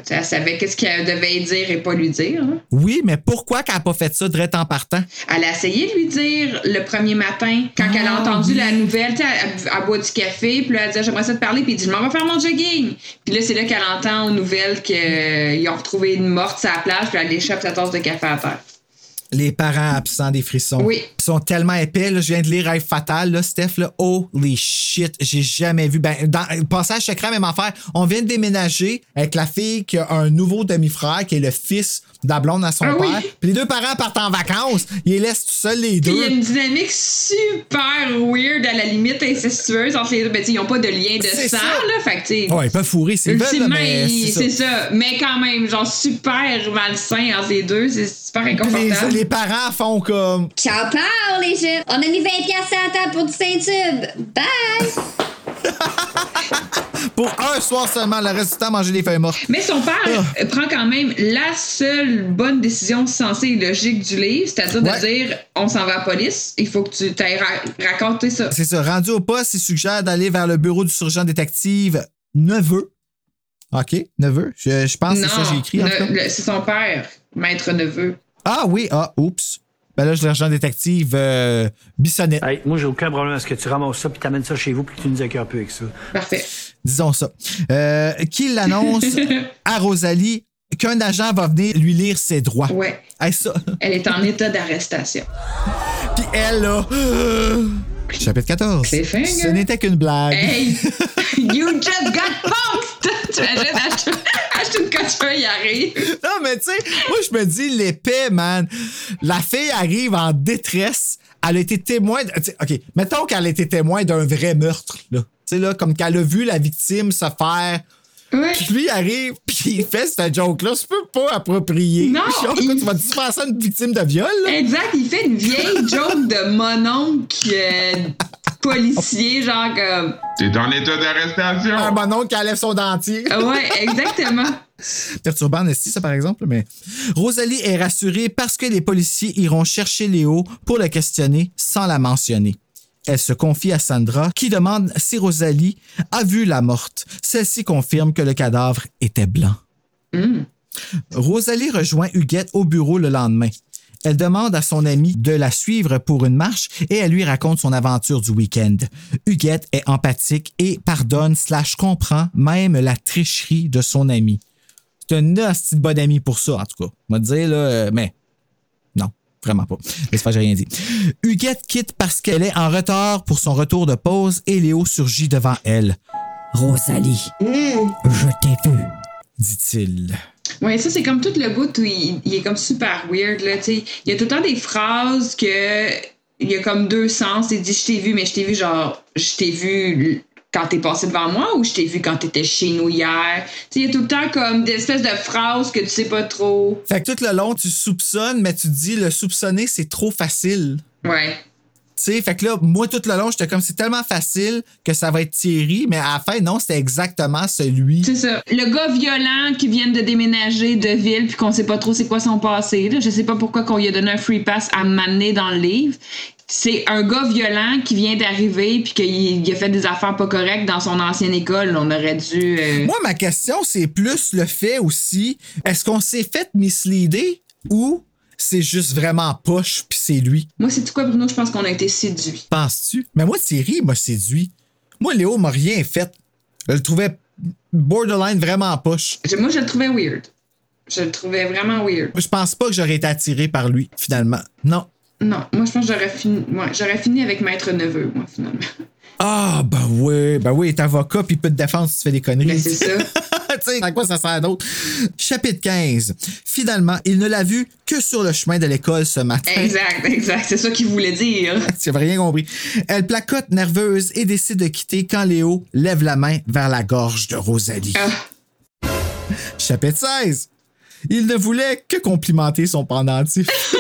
elle savait qu'est-ce qu'elle devait dire et pas lui dire. hein. Oui, mais pourquoi qu'elle n'a pas fait ça direct en partant? Elle a essayé de lui dire le premier matin, quand elle a Ah, entendu oui. la nouvelle, tu sais, elle, elle- elle boit du café, puis là, elle dit J'aimerais ça te parler, puis il dit Je m'en vais faire mon jogging. Puis là, c'est là qu'elle entend aux nouvelles qu'ils ont retrouvé une morte sur la plage, puis elle échappe sa tasse de café à terre. Les parents absents des frissons. Oui. Ils sont tellement épais. Là, je viens de lire Rêve Fatal, là, Steph. Là. Holy shit, j'ai jamais vu. Ben, dans Passage secret, même affaire. On vient de déménager avec la fille qui a un nouveau demi-frère qui est le fils de la blonde à son Ah oui. père. Puis les deux parents partent en vacances. Ils les laissent tout seuls, les Puis il y a deux. une dynamique super weird à la limite incestueuse entre les deux. Ben, ils n'ont pas de lien de C'est sang, ça. là. Fait que. Ouais, ils peuvent fourrer Ultimement, mais c'est c'est ça. ça. Mais quand même, genre super malsain entre les deux. C'est super Les, inconfortable. les parents font comme. Ciao, pao, les jeunes. On a mis 20 piastres à la table pour du Saint-Tube. Bye! Pour un soir seulement, le reste du temps, manger des feuilles mortes. Mais son père Ah. prend quand même la seule bonne décision sensée et logique du livre, c'est-à-dire Ouais. de dire on s'en va à la police, il faut que tu t'ailles ra- raconter ça. C'est ça. Rendu au poste, il suggère d'aller vers le bureau du surgent détective Neveu. OK, Neveu. Je, je pense que c'est ça que j'ai écrit. c'est son père, maître neveu. Ah oui, ah, oups. Ben là, je l'agent détective euh, Bissonnette. Hey, moi, j'ai aucun problème à ce que tu ramasses ça puis t'amènes ça chez vous puis que tu nous accueilles un peu avec ça. Parfait. Disons ça. Euh, qui l'annonce à Rosalie qu'un agent va venir lui lire ses droits. Ouais. Hey, ça. Elle est en état d'arrestation. Puis elle, là. euh, Chapitre 14. Cliffhanger. Ce n'était qu'une blague. Hey! you just got punked! tu imagines, acheter, acheter une coiffure, il arrive. Non, mais tu sais, moi, je me dis, l'épée, man. La fille arrive en détresse. Elle a été témoin. de- tu OK, mettons qu'elle a été témoin d'un vrai meurtre, là. Tu sais, là, comme qu'elle a vu la victime se faire. Ouais. Puis lui, il arrive, puis il fait cette joke-là. Tu peux pas approprier. Non, Genre, il- Tu vas à une victime de viol, là? Exact, il fait une vieille joke de mon oncle euh, policier, genre comme. T'es en état d'arrestation. Un bon oncle qui enlève son dentier. Ouais, exactement. Perturbant, n'est-ce ça, par exemple, mais. Rosalie est rassurée parce que les policiers iront chercher Léo pour le questionner sans la mentionner. Elle se confie à Sandra, qui demande si Rosalie a vu la morte. Celle-ci confirme que le cadavre était blanc. Rosalie rejoint Huguette au bureau le lendemain. Elle demande à son amie de la suivre pour une marche et elle lui raconte son aventure du week-end. Huguette est empathique et pardonne slash comprend même la tricherie de son ami. C'est un hostie de bon ami pour ça, en tout cas. On va te dire, là, euh, mais vraiment pas. Laisse faire, j'ai rien dit. Huguette quitte parce qu'elle est en retard pour son retour de pause et Léo surgit devant elle. Rosalie, je t'ai vu, dit-il. Ouais, ça, c'est comme tout le bout où il, il est comme super weird, là, tu sais. Il y a tout le temps des phrases que. Il y a comme deux sens. Il dit Je t'ai vu, mais je t'ai vu genre. Je t'ai vu quand t'es passé devant moi ou je t'ai vu quand t'étais chez nous hier? Tu sais, il y a tout le temps comme des espèces de phrases que tu sais pas trop. Fait que tout le long, tu soupçonnes, mais tu te dis le soupçonner, c'est trop facile. Ouais. Sais, fait que là, moi, tout le long, j'étais comme, c'est tellement facile que ça va être Thierry, mais à la fin, non, c'était exactement celui. C'est ça. Le gars violent qui vient de déménager de ville puis qu'on sait pas trop c'est quoi son passé. Là. Je sais pas pourquoi qu'on lui a donné un free pass à m'amener dans le livre. C'est un gars violent qui vient d'arriver puis qu'il il a fait des affaires pas correctes dans son ancienne école. On aurait dû. euh, Moi, ma question, c'est plus le fait aussi, est-ce qu'on s'est fait misleader ou c'est juste vraiment poche puis c'est lui? Moi, c'est tout quoi, Bruno? Je pense qu'on a été séduits. Penses-tu? Mais moi, Thierry m'a séduit. Moi, Léo m'a rien fait. Je le trouvais borderline vraiment poche. Moi, je le trouvais weird. Je le trouvais vraiment weird. Je pense pas que j'aurais été attiré par lui, finalement. Non. Non, moi, je pense que j'aurais fini, ouais, j'aurais fini avec Maître Neveu, moi, finalement. Ah, ben oui, ben oui, il est avocat puis il peut te défendre si tu fais des conneries. Mais c'est ça. sais, à quoi ça sert d'autre? Chapitre 15. Finalement, il ne l'a vu que sur le chemin de l'école ce matin. Exact, exact. C'est ça qu'il voulait dire. Tu n'avais rien compris. Elle placote nerveuse et décide de quitter quand Léo lève la main vers la gorge de Rosalie. Chapitre 16. Il ne voulait que complimenter son pendentif.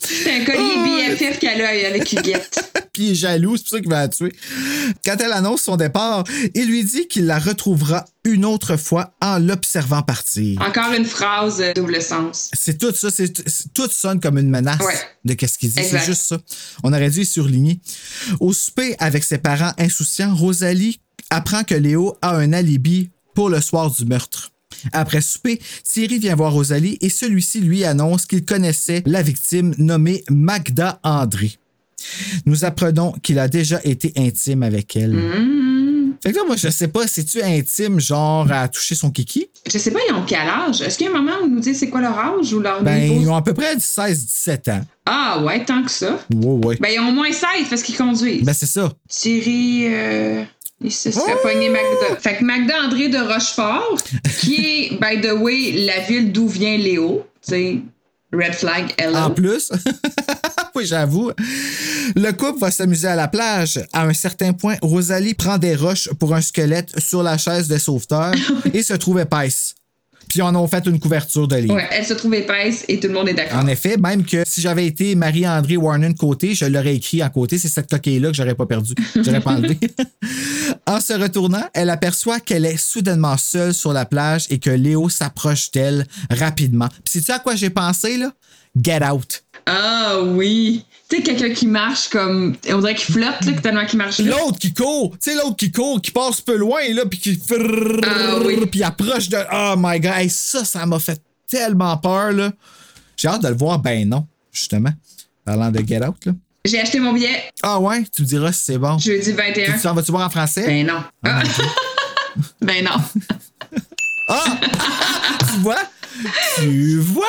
C'est un collier BFF qu'elle a avec Huguette. Puis il est jaloux, c'est pour ça qu'il va la tuer. Quand elle annonce son départ, il lui dit qu'il la retrouvera une autre fois en l'observant partir. Encore une phrase euh, double sens. C'est tout ça, c'est tout sonne comme une menace Ouais. de qu'est-ce qu'il dit. C'est juste ça. On aurait dû y surligner. Au souper avec ses parents insouciants, Rosalie apprend que Léo a un alibi pour le soir du meurtre. Après souper, Thierry vient voir Rosalie et celui-ci lui annonce qu'il connaissait la victime nommée Magda André. Nous apprenons qu'il a déjà été intime avec elle. Fait que là, moi, je sais pas, c'est-tu intime, genre, à toucher son kiki? Je sais pas, ils ont quel âge? Est-ce qu'il y a un moment où ils nous disent c'est quoi leur âge ou leur Ben, niveau? ils ont à peu près 16-17 ans. Ah ouais, tant que ça. Ouais, ouais. Ben, ils ont au moins 16 parce qu'ils conduisent. Ben, c'est ça. Thierry, euh, il se serait pogné Magda. Fait que Magda André de Rochefort, qui est, by the way, la ville d'où vient Léo. Tu sais, red flag, hello. En plus, oui, j'avoue. Le couple va s'amuser à la plage. À un certain point, Rosalie prend des roches pour un squelette sur la chaise de sauveteur et se trouve épaisse. Puis en a fait une couverture de lit. Ouais, elle se trouve épaisse et tout le monde est d'accord. En effet, même que si j'avais été Marie-André Warren côté, je l'aurais écrit en côté. C'est cette coquille-là que j'aurais pas perdu. J'aurais pas enlevé. en se retournant, elle aperçoit qu'elle est soudainement seule sur la plage et que Léo s'approche d'elle rapidement. Puis sais-tu à quoi j'ai pensé, là? Get out. Ah oui. Tu sais, quelqu'un qui marche comme. On dirait qu'il flotte, là, tellement qu'il marche. L'autre qui court, tu sais, l'autre qui court, qui passe peu loin, là, puis qui. Ah oui. Puis approche de. Oh my god, ça, ça m'a fait tellement peur, là. J'ai hâte de le voir, ben non, justement. Parlant de Get Out, là. J'ai acheté mon billet Ah ouais, tu me diras si c'est bon. jeudi 21. Tu t'en vas-tu voir en français? Ben non. Ah, ben non. Ah! tu vois? Tu vois?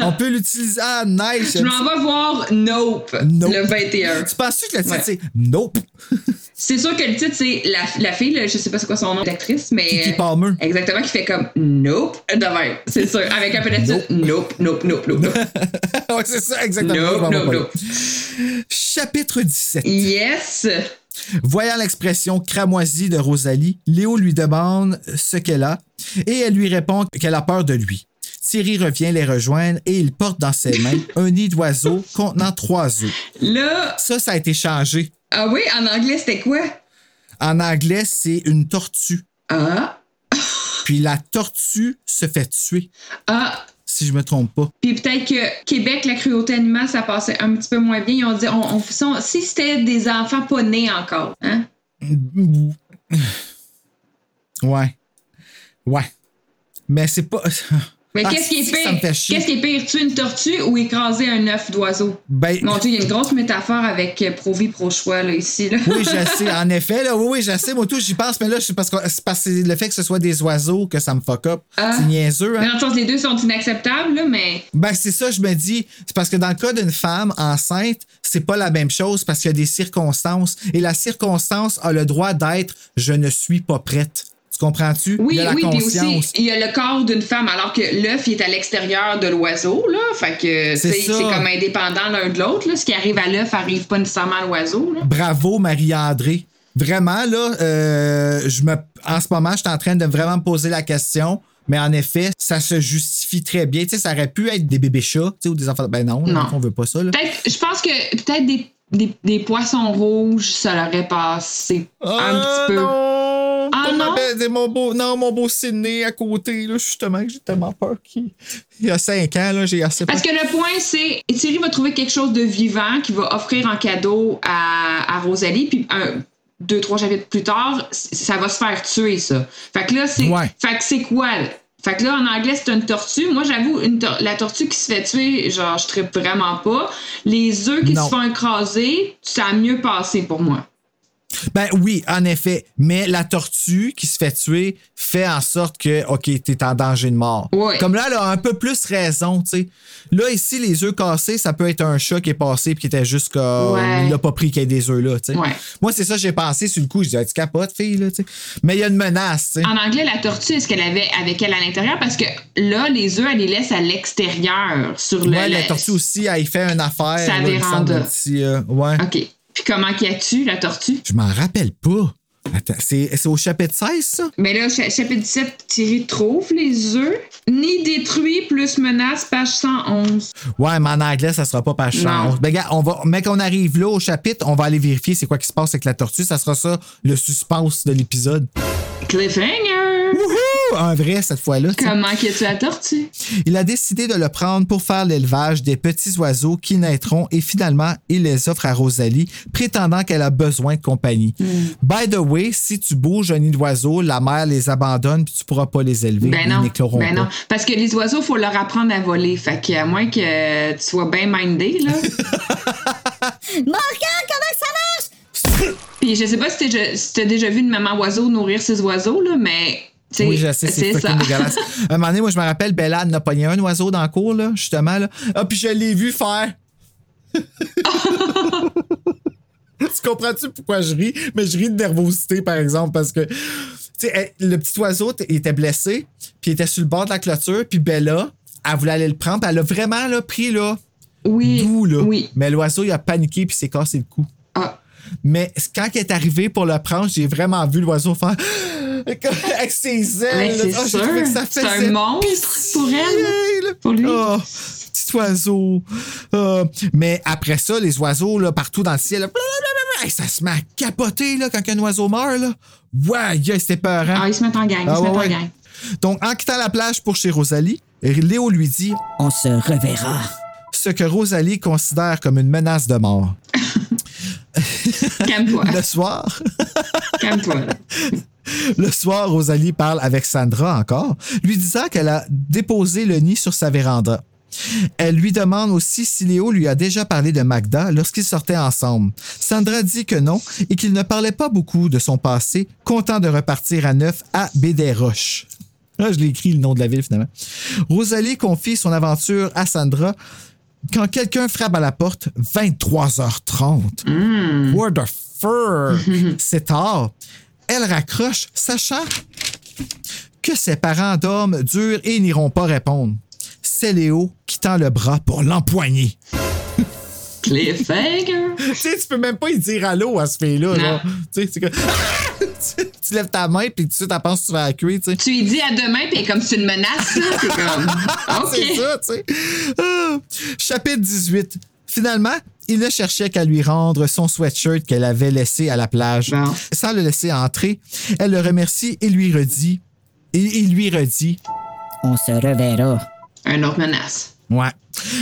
On peut l'utiliser. Ah, nice. Je m'en vais voir Nope, Nope. le 21. Tu penses que le titre, Ouais. c'est Nope? C'est sûr que le titre, c'est la, la fille, là, je sais pas c'est quoi son nom d'actrice, mais. Kiki Palmer. Exactement, qui fait comme Nope de même. C'est sûr. Avec un peu d'attitude. Nope, nope, nope, nope, nope. ouais, c'est ça, exactement. Nope, nope, nope. Chapitre 17. Yes! Voyant l'expression cramoisie de Rosalie, Léo lui demande ce qu'elle a et elle lui répond qu'elle a peur de lui. Thierry revient les rejoindre et il porte dans ses mains un nid d'oiseau contenant trois œufs. Là. Ça, ça a été changé. Ah oui, en anglais, c'était quoi? En anglais, c'est une tortue. Ah. Puis la tortue se fait tuer, Ah. si je me trompe pas. Puis peut-être que Québec, la cruauté animale, ça passait un petit peu moins bien. Ils ont dit, on, on- si- si c'était des enfants pas nés encore, hein? Ouais. Ouais. Mais c'est pas. Mais Ah, qu'est-ce qui est pire? Qu'est-ce qui est pire? Tuer une tortue ou écraser un œuf d'oiseau? Ben, Mon Dieu, il y a une grosse métaphore avec euh, pro-vie, pro-choix, là, ici. Là. Oui, je sais. En effet, là, oui, oui, je sais. Moi, tout, j'y pense, mais là, c'est parce que c'est parce que c'est le fait que ce soit des oiseaux que ça me fuck up. Ah. C'est niaiseux, Mais hein? dans le sens, les deux sont inacceptables, là, mais. Ben, c'est ça, je me dis. C'est parce que dans le cas d'une femme enceinte, c'est pas la même chose parce qu'il y a des circonstances. Et la circonstance a le droit d'être je ne suis pas prête. Tu comprends-tu? Oui, Il y a la oui, puis conscience. aussi, il y a le corps d'une femme, alors que l'œuf, est à l'extérieur de l'oiseau, là. Fait que, C'est comme indépendant l'un de l'autre, là. Ce qui arrive à l'œuf arrive pas nécessairement à l'oiseau, là. Bravo, Marie-André. Vraiment, là, euh, je me, en ce moment, je suis en train de vraiment me poser la question. Mais en effet, ça se justifie très bien. Tu sais, ça aurait pu être des bébés chats, tu sais, ou des enfants. Ben non, Non. on veut pas ça. Là. Peut-être, je pense que peut-être des, des, des poissons rouges, ça l'aurait passé un petit peu. Ma non? Belle- mon beau, non, mon beau Sydney à côté, là, justement, que j'ai tellement peur qu'il il y a cinq ans, là, j'ai assez peur. Parce que le point, c'est Thierry va trouver quelque chose de vivant qu'il va offrir en cadeau à, à Rosalie, puis un, deux, trois chapitres plus tard, ça va se faire tuer, ça. Fait que là, c'est. Ouais. Fait que c'est quoi, là? Fait que là, en anglais, c'est une tortue. Moi, j'avoue, une tor- la tortue qui se fait tuer, genre, je tripe vraiment pas. Les œufs qui Non. se font écraser, ça a mieux passé pour moi. Ben oui, en effet. Mais la tortue qui se fait tuer fait en sorte que, OK, t'es en danger de mort. Ouais. Comme là, elle a un peu plus raison, tu sais. Là, ici, les œufs cassés, ça peut être un chat qui est passé et qui était juste comme. Ouais. Il n'a pas pris qu'il y ait des œufs là, tu sais. Ouais. Moi, c'est ça j'ai pensé sur le coup. Je disais, tu capotes, fille, là, tu sais. Mais il y a une menace, tu sais. En anglais, la tortue, est-ce qu'elle avait avec elle à l'intérieur? Parce que là, les œufs, elle les laisse à l'extérieur, sur le. Ouais, la tortue aussi, elle fait une affaire. Véranda. un petit, euh, ouais. OK. Puis comment qu'elle tue, la tortue? Je m'en rappelle pas. Attends, c'est c'est au chapitre 16, ça? Mais là, cha- chapitre 17, Thierry trouve les œufs. Ni détruit plus menace, page 111. Ouais, mais en anglais, ça sera pas page Non. 111. Ben, gars, on va, mais qu'on arrive là au chapitre, on va aller vérifier c'est quoi qui se passe avec la tortue. Ça sera ça, le suspense de l'épisode. Cliffhanger! Un vrai, cette fois-là. Comment que tu la tortue? Il a décidé de le prendre pour faire l'élevage des petits oiseaux qui naîtront et finalement, il les offre à Rosalie, prétendant qu'elle a besoin de compagnie. By the way, si tu bouges un nid d'oiseaux, la mère les abandonne puis tu pourras pas les élever. Ben Ils non. n'écloront Ben pas. non. Parce que les oiseaux, faut leur apprendre à voler. Fait que, à moins que tu sois bien mindé, là. Morgan, comment ça marche? Puis je sais pas si t'as si t'as déjà vu une maman oiseau nourrir ses oiseaux, là, mais. T'sais, Oui, je sais, c'est ça. fucking dégueulasse. Un moment donné, moi, je me rappelle, Bella elle a pogné un oiseau dans le cours, là, justement. Là. Ah, puis je l'ai vu faire. tu comprends-tu pourquoi je ris? Mais je ris de nervosité, par exemple, parce que, tu sais, elle- le petit oiseau, il était blessé, puis il était sur le bord de la clôture, puis Bella, elle voulait aller le prendre, puis elle a vraiment là, pris, là, oui, doux, là. Mais l'oiseau, il a paniqué, puis s'est cassé le cou. Ah. Mais quand il est arrivé pour le prendre, j'ai vraiment vu l'oiseau faire avec ses ailes. C'est sûr. un monstre pour elle. là. Pour lui. Oh, petit oiseau. Ah, mais après ça, les oiseaux, là, partout dans le ciel, là, blablabla, hey, ça se met à capoter là, quand un oiseau meurt. Là. Ouais, yeah, c'était peurant. Ah, ils se mettent en gang. Ils Ah, se ouais, mettent ouais. en gang. Donc, en quittant la plage pour chez Rosalie, Léo lui dit On se reverra. Ce que Rosalie considère comme une menace de mort. Calme-toi. Le soir. Calme-toi. Le soir, Rosalie parle avec Sandra encore, lui disant qu'elle a déposé le nid sur sa véranda. Elle lui demande aussi si Léo lui a déjà parlé de Magda lorsqu'ils sortaient ensemble. Sandra dit que non et qu'il ne parlait pas beaucoup de son passé, content de repartir à neuf à Bédéroche. Là, je l'ai écrit le nom de la ville finalement. Rosalie confie son aventure à Sandra quand quelqu'un frappe à la porte, 23h30. What the fuck? C'est tard. Elle raccroche, sachant que ses parents dorment dur et n'iront pas répondre. C'est Léo qui tend le bras pour l'empoigner. Cliffhanger. tu sais, tu peux même pas y dire allô à ce fille-là. Genre. Tu sais, c'est que- tu, tu lèves ta main puis tout de suite, elle pense que tu vas la cuire, tu sais. Tu lui dis à demain, puis comme c'est une menace, là, comme. OK. C'est ça, tu sais. Ah. Chapitre 18. Finalement, il ne cherchait qu'à lui rendre son sweatshirt qu'elle avait laissé à la plage. Sans le laisser entrer, elle le remercie et lui redit. Et il lui redit. On se reverra. Un autre menace. Ouais.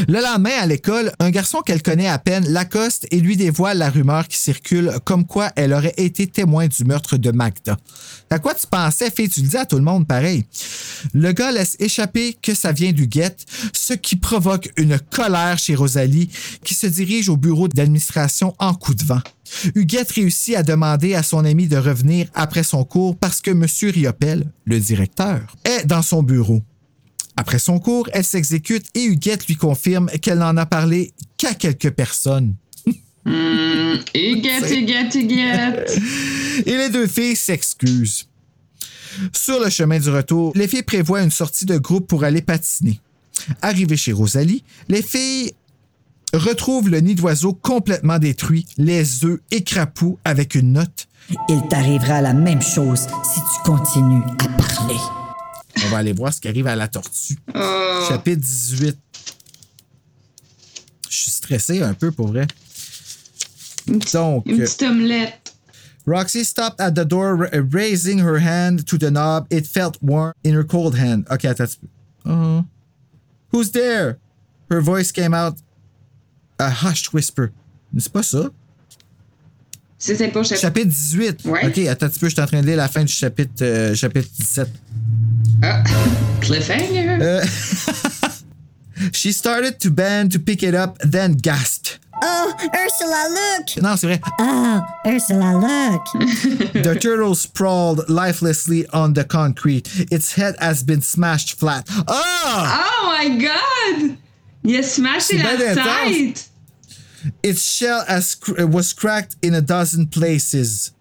Le lendemain, à l'école, un garçon qu'elle connaît à peine l'accoste et lui dévoile la rumeur qui circule comme quoi elle aurait été témoin du meurtre de Magda. À quoi tu pensais, fille? Tu le dis à tout le monde pareil. Le gars laisse échapper que ça vient du ce qui provoque une colère chez Rosalie qui se dirige au bureau d'administration en coup de vent. Huguette réussit à demander à son ami de revenir après son cours parce que M. Riopel, le directeur, est dans son bureau. Après son cours, elle s'exécute et Huguette lui confirme qu'elle n'en a parlé qu'à quelques personnes. Hum, Huguette, Huguette, Huguette. Et les deux filles s'excusent. Sur le chemin du retour, les filles prévoient une sortie de groupe pour aller patiner. Arrivées chez Rosalie, les filles retrouvent le nid d'oiseau complètement détruit, les œufs écrapous avec une note. Il t'arrivera la même chose si tu continues à parler. On va aller voir ce qui arrive à la tortue. Oh. Chapitre 18. Je suis stressé un peu pour vrai. Donc, Une petite omelette. Roxy stopped at the door, ra- raising her hand to the knob. It felt warm in her cold hand. Ok, attends. un petit peu. Uh, who's there? Her voice came out a hushed whisper. C'est pas ça? C'était pas chapitre. Chapitre 18. Ouais. Ok, attends un petit peu, je suis en train de lire la fin du chapitre, euh, chapitre 17. Ah, cliffhanger. Euh, She started to bend to pick it up, then gasped. Oh, Ursula, look! Non, c'est vrai. Oh, Ursula, look! The turtle sprawled lifelessly on the concrete. Its head has been smashed flat. Ah! Oh my god! La bien intense. tête! Its shell has cr- was cracked in a dozen places.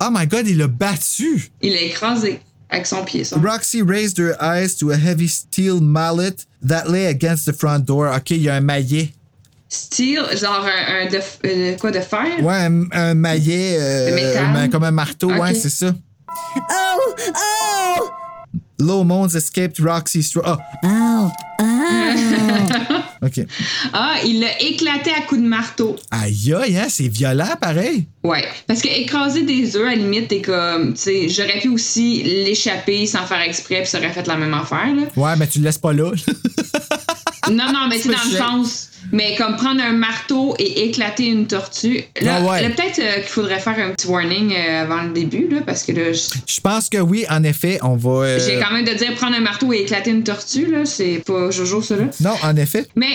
Oh my god, il l'a battu! Il l'a écrasé avec son pied, ça. Roxy raised her eyes to a heavy steel mallet that lay against the front door. OK, il y a un maillet. Steel, genre un, un de, euh, quoi, de fer? Ouais, un, un maillet euh, De métal? un- comme un marteau, ouais, Ok. c'est ça. Oh, oh! Low moans escaped Roxy's throat. Oh, Oh, oh! OK. Ah, il l'a éclaté à coups de marteau. Aïe, aïe, hein, c'est violent, pareil. Ouais. Parce que écraser des œufs, à la limite, t'es comme, tu sais, j'aurais pu aussi l'échapper sans faire exprès, puis ça aurait fait la même affaire, là. Ouais, mais tu le laisses pas là. Non, non, mais c'est dans le sens. Mais comme prendre un marteau et éclater une tortue. Là, Ah ouais. là, peut-être euh, qu'il faudrait faire un petit warning euh, avant le début, là, parce que là, je- Je pense que oui, en effet, on va. euh, j'ai quand même de dire prendre un marteau et éclater une tortue, là, c'est pas Jojo, ça, là. Non, en effet. Mais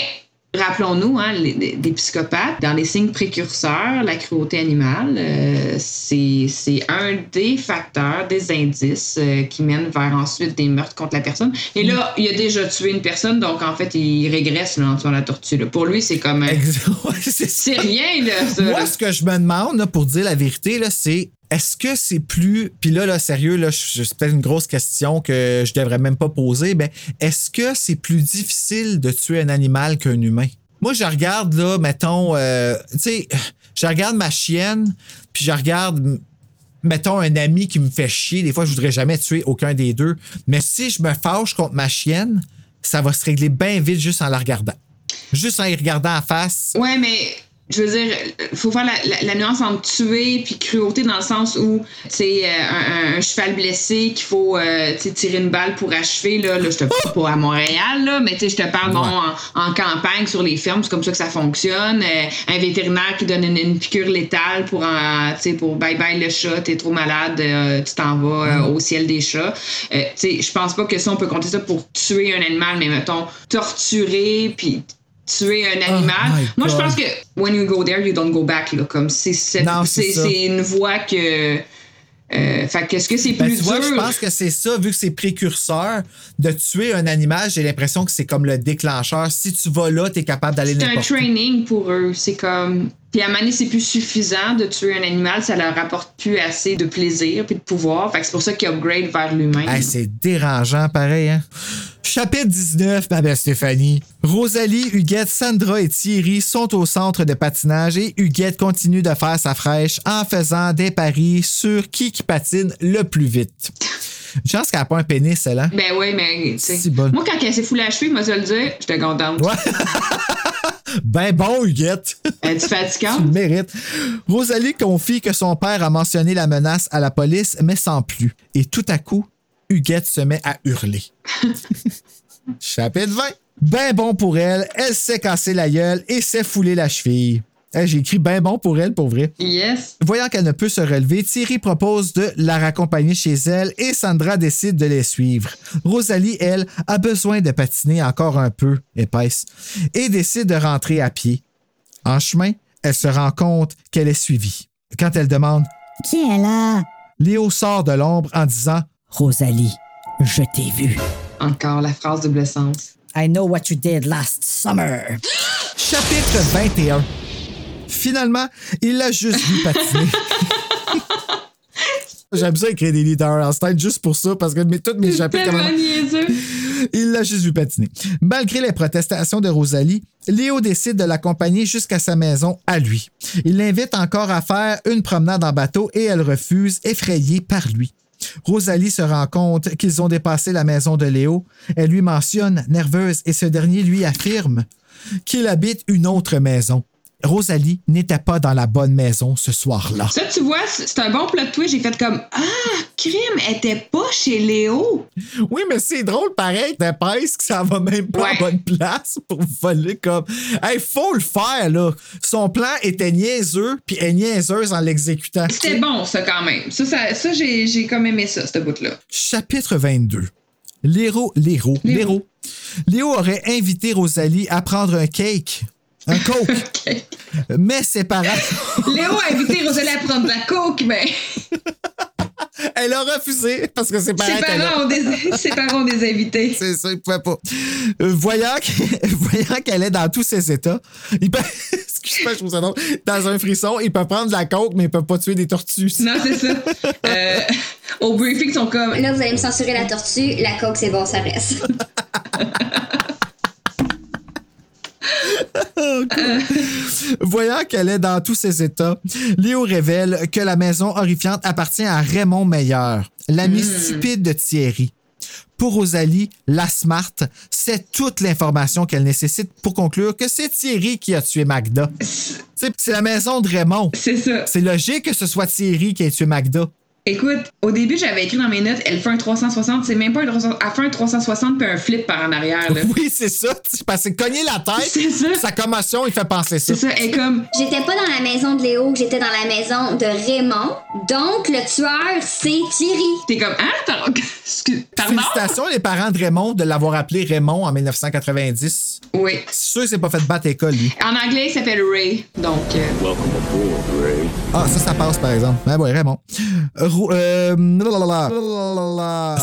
Rappelons-nous, hein, les, des psychopathes, dans les signes précurseurs, la cruauté animale, euh, c'est c'est un des facteurs, des indices euh, qui mènent vers ensuite des meurtres contre la personne. Et là, il a déjà tué une personne, donc en fait, il régresse là, en tuant la tortue. là. Pour lui, c'est comme... euh, c'est rien, là, ça. Moi, là. ce que je me demande, là, pour dire la vérité, là, c'est est-ce que c'est plus. Puis là, là, sérieux, là, c'est peut-être une grosse question que je devrais même pas poser, mais est-ce que c'est plus difficile de tuer un animal qu'un humain? Moi, je regarde, là, mettons, euh, tu sais, je regarde ma chienne, puis je regarde, mettons, un ami qui me fait chier. Des fois, je voudrais jamais tuer aucun des deux. Mais si je me fâche contre ma chienne, ça va se régler bien vite juste en la regardant. Juste en y regardant en face. Ouais, mais je veux dire, faut faire la, la- la nuance entre tuer puis cruauté dans le sens où c'est euh, un, un cheval blessé qu'il faut euh, tirer une balle pour achever. Là, là je te parle pas à Montréal, là, mais tu sais, je te parle bon, en, en campagne sur les fermes, c'est comme ça que ça fonctionne. Euh, un vétérinaire qui donne une, une piqûre létale pour, en- tu sais, pour bye bye le chat, t'es trop malade, euh, tu t'en vas euh, au ciel des chats. Euh, tu sais, je pense pas que ça, on peut compter ça pour tuer un animal, mais mettons, torturer puis tuer un animal. my Moi, je pense que when you go there, you don't go back. Là, comme c'est c'est c'est c'est- c'est une voie que. Euh, fait que est-ce que c'est Ben, plus tu vois, dur? je pense que c'est ça, vu que c'est précurseur, de tuer un animal, j'ai l'impression que c'est comme le déclencheur. Si tu vas là, tu es capable d'aller c'est un n'importe où. training pour eux. C'est comme. Puis à donné, c'est plus suffisant de tuer un animal, ça leur apporte plus assez de plaisir puis de pouvoir. Fait que c'est pour ça qu'ils upgrade vers l'humain. C'est dérangeant, pareil, hein? Chapitre 19, ma belle Stéphanie. Rosalie, Huguette, Sandra et Thierry sont au centre de patinage et Huguette continue de faire sa fraîche en faisant des paris sur qui patine le plus vite. Une chance qu'elle n'a pas un pénis, celle là Ben oui, mais. tu sais, C'est bon. Moi, quand elle s'est foulée à cheville, moi, je le dire, j'étais contente. Ben bon, Huguette. Es-tu Tu fatigante? le mérites. Rosalie confie que son père a mentionné la menace à la police, mais sans plus. Et tout à coup, Huguette se met à hurler. Chapitre 20. Ben bon pour elle, elle s'est cassé la gueule et s'est foulé la cheville. Hey, J'ai écrit ben bon pour elle, pour vrai. Yes. Voyant qu'elle ne peut se relever, Thierry propose de la raccompagner chez elle et Sandra décide de les suivre. Rosalie, elle, a besoin de patiner encore un peu épaisse et décide de rentrer à pied. En chemin, elle se rend compte qu'elle est suivie. Quand elle demande Qui est là? Léo sort de l'ombre en disant Rosalie, je t'ai vu. Encore la phrase double sens. I know what you did last summer. Chapitre 21. Finalement, il l'a juste vu patiner. J'aime ça écrire des leaders en style juste pour ça, parce que mes, toutes mes chapitres... Il l'a juste vu patiner. Malgré les protestations de Rosalie, Léo décide de l'accompagner jusqu'à sa maison à lui. Il l'invite encore à faire une promenade en bateau et elle refuse, effrayée par lui. Rosalie se rend compte qu'ils ont dépassé la maison de Léo. Elle lui mentionne, nerveuse, et ce dernier lui affirme qu'il habite une autre maison. Rosalie n'était pas dans la bonne maison ce soir-là. Ça, tu vois, c'est un bon plot twist. J'ai fait comme Ah, crime, elle était pas chez Léo. Oui, mais c'est drôle pareil, d'épaisse que ça va même pas à bonne place pour voler comme. Hey, faut le faire, là. Son plan était niaiseux, puis elle est niaiseuse en l'exécutant. C'était bon, ça, quand même. Ça, ça, ça j'ai j'ai comme aimé ça, ce bout-là. Chapitre 22. Léro, Léro, Léro. Léo aurait invité Rosalie à prendre un cake. Un coke. Mais ses parents. Léo a invité Rosalie à prendre de la coke, mais Elle a refusé parce que ses parents. ses parents, ont des, ses parents ont des invités. C'est ça, il pouvait pas. Euh, voyant que- voyant qu'elle est dans tous ses états, il peut. Excuse-moi, je trouve ça drôle. Dans un frisson, il peut prendre de la coke, mais il peut pas tuer des tortues. Non, c'est ça. Euh, au briefing, ils sont comme. Là, vous allez me censurer la tortue, la coque, c'est bon, ça reste. Voyant qu'elle est dans tous ses états, Léo révèle que la maison horrifiante appartient à Raymond Meilleur, l'ami stupide de Thierry. Pour Rosalie, la Smart, c'est toute l'information qu'elle nécessite pour conclure que c'est Thierry qui a tué Magda. C'est c'est la maison de Raymond. C'est ça. C'est logique que ce soit Thierry qui ait tué Magda. Écoute, au début, j'avais écrit dans mes notes, elle fait un 360, c'est même pas un 360, elle fait un 360 puis un flip par en arrière. Là. Oui, c'est ça. tu- Parce que cogner la tête, C'est ça. sa commotion, il fait penser ça. C'est ça, elle est comme. J'étais pas dans la maison de Léo, j'étais dans la maison de Raymond. Donc, le tueur, c'est Thierry. T'es comme, hein? Excuse- Pardon? Félicitations les parents de Raymond de l'avoir appelé Raymond en 1990. Oui. C'est sûr s'est pas fait battre à l'école, lui. En anglais, il s'appelle Ray. Donc. euh, Welcome aboard, Ray. Ah, ça, ça passe, par exemple. Ah ouais, Raymond. Ro- euh.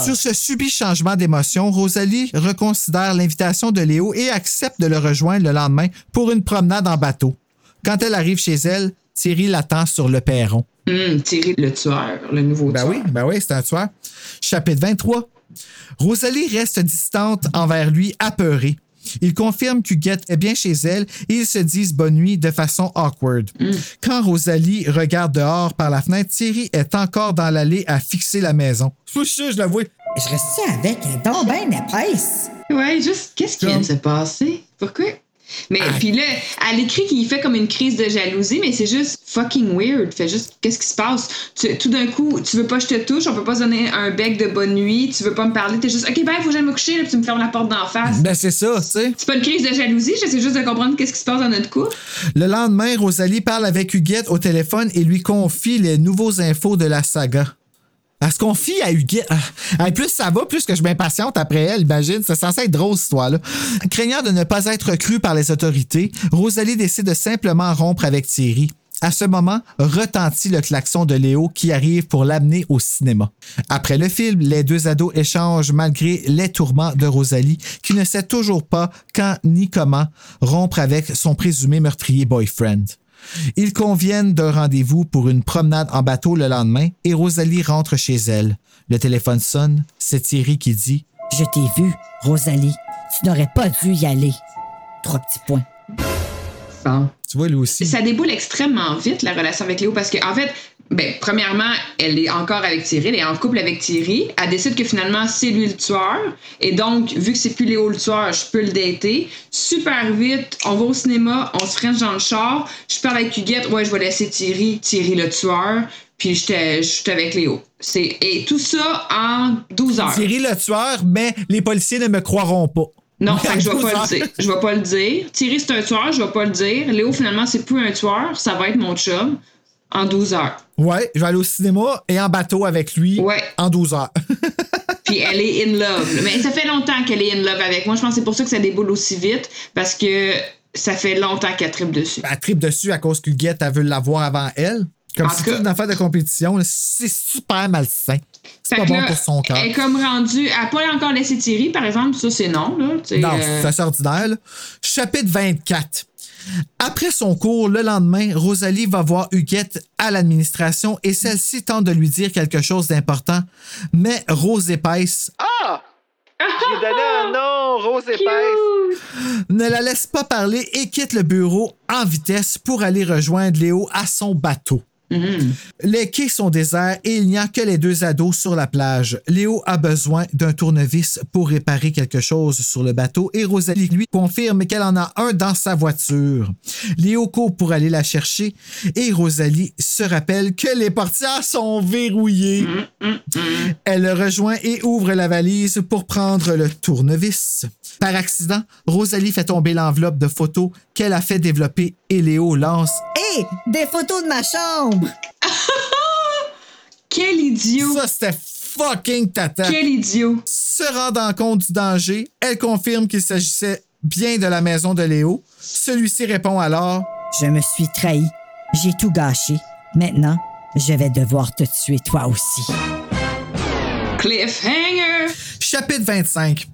Sur ce subit changement d'émotion, Rosalie reconsidère l'invitation de Léo et accepte de le rejoindre le lendemain pour une promenade en bateau. Quand elle arrive chez elle, Thierry l'attend sur le perron. hum, Thierry, le tueur, le nouveau Ben tueur. oui, ben oui, c'est un tueur. Chapitre 23. Rosalie reste distante envers lui, apeurée. Il confirme qu'Huguette est bien chez elle et ils se disent bonne nuit de façon awkward. Quand Rosalie regarde dehors par la fenêtre, Thierry est encore dans l'allée à fixer la maison. Je suis sûr, je l'avoue. Je reste avec un don ben épaisse. Ouais, juste, qu'est-ce qui vient de se passer? Pourquoi? Mais puis là, elle écrit qu'il fait comme une crise de jalousie, mais c'est juste fucking weird. Fait juste, qu'est-ce qui se passe? Tu- tout d'un coup, tu veux pas que je te touche, on peut pas se donner un bec de bonne nuit, tu veux pas me parler, t'es juste, ok, ben, faut que j'aille me coucher, là, puis tu me fermes la porte d'en face. Ben c'est ça, tu sais. C'est pas une crise de jalousie, j'essaie juste de comprendre qu'est-ce qui se passe dans notre couple. Le lendemain, Rosalie parle avec Huguette au téléphone et lui confie les nouveaux infos de la saga. Elle se confie à Huguette. Ah, plus ça va, plus que je m'impatiente après elle, imagine. C'est censé être drôle, cette histoire-là. Craignant de ne pas être crue par les autorités, Rosalie décide de simplement rompre avec Thierry. À ce moment, retentit le klaxon de Léo qui arrive pour l'amener au cinéma. Après le film, les deux ados échangent malgré les tourments de Rosalie, qui ne sait toujours pas quand ni comment rompre avec son présumé meurtrier boyfriend. Ils conviennent d'un rendez-vous pour une promenade en bateau le lendemain et Rosalie rentre chez elle. Le téléphone sonne, c'est Thierry qui dit Je t'ai vu, Rosalie. Tu n'aurais pas dû y aller. Trois petits points. Bon. Tu vois, lui aussi. Ça déboule extrêmement vite, la relation avec Léo, parce que, en fait, ben, premièrement, elle est encore avec Thierry, elle est en couple avec Thierry. Elle décide que finalement, c'est lui le tueur. Et donc, vu que c'est plus Léo le tueur, je peux le dater. Super vite, on va au cinéma, on se french dans le char. Je parle avec Huguette, ouais, je vais laisser Thierry, Thierry le tueur. Puis, j'étais j'étais avec Léo. C'est, et tout ça en 12 heures. Thierry le tueur, mais les policiers ne me croiront pas. Non, fait que je vais pas 12 le dire. Je vais pas le dire. Thierry, c'est un tueur, je vais pas le dire. Léo, finalement, c'est plus un tueur, ça va être mon chum en 12 heures. Ouais, je vais aller au cinéma et en bateau avec lui en 12 heures. Puis elle est in love. Mais ça fait longtemps qu'elle est in love avec moi. Je pense que c'est pour ça que ça déboule aussi vite, parce que ça fait longtemps qu'elle tripe dessus. Elle tripe dessus à cause qu'Huguette, elle veut l'avoir avant elle. Comme si c'était une affaire de compétition. C'est super malsain. C'est pas que bon là, pour son cœur. Elle est comme rendue. Elle n'a pas encore laissé Thierry, par exemple. Ça, c'est non. Là, Non, euh, c'est assez ordinaire. là. Chapitre 24. Après son cours, le lendemain, Rosalie va voir Huguette à l'administration et celle-ci tente de lui dire quelque chose d'important. Mais Rose Épaisse Ah! J'ai donné un nom, Rose épaisse. ne la laisse pas parler et quitte le bureau en vitesse pour aller rejoindre Léo à son bateau. Les quais sont déserts et il n'y a que les deux ados sur la plage. Léo a besoin d'un tournevis pour réparer quelque chose sur le bateau et Rosalie lui confirme qu'elle en a un dans sa voiture. Léo court pour aller la chercher et Rosalie se rappelle que les portières sont verrouillées. Elle le rejoint et ouvre la valise pour prendre le tournevis. Par accident, Rosalie fait tomber l'enveloppe de photos qu'elle a fait développer et Léo lance Hé, des photos de ma chambre! Quel idiot! Ça, c'était fucking tata. Quel idiot! Se rendant compte du danger, elle confirme qu'il s'agissait bien de la maison de Léo. Celui-ci répond alors Je me suis trahi. J'ai tout gâché. Maintenant, je vais devoir te tuer toi aussi. Cliffhanger! Chapitre 25.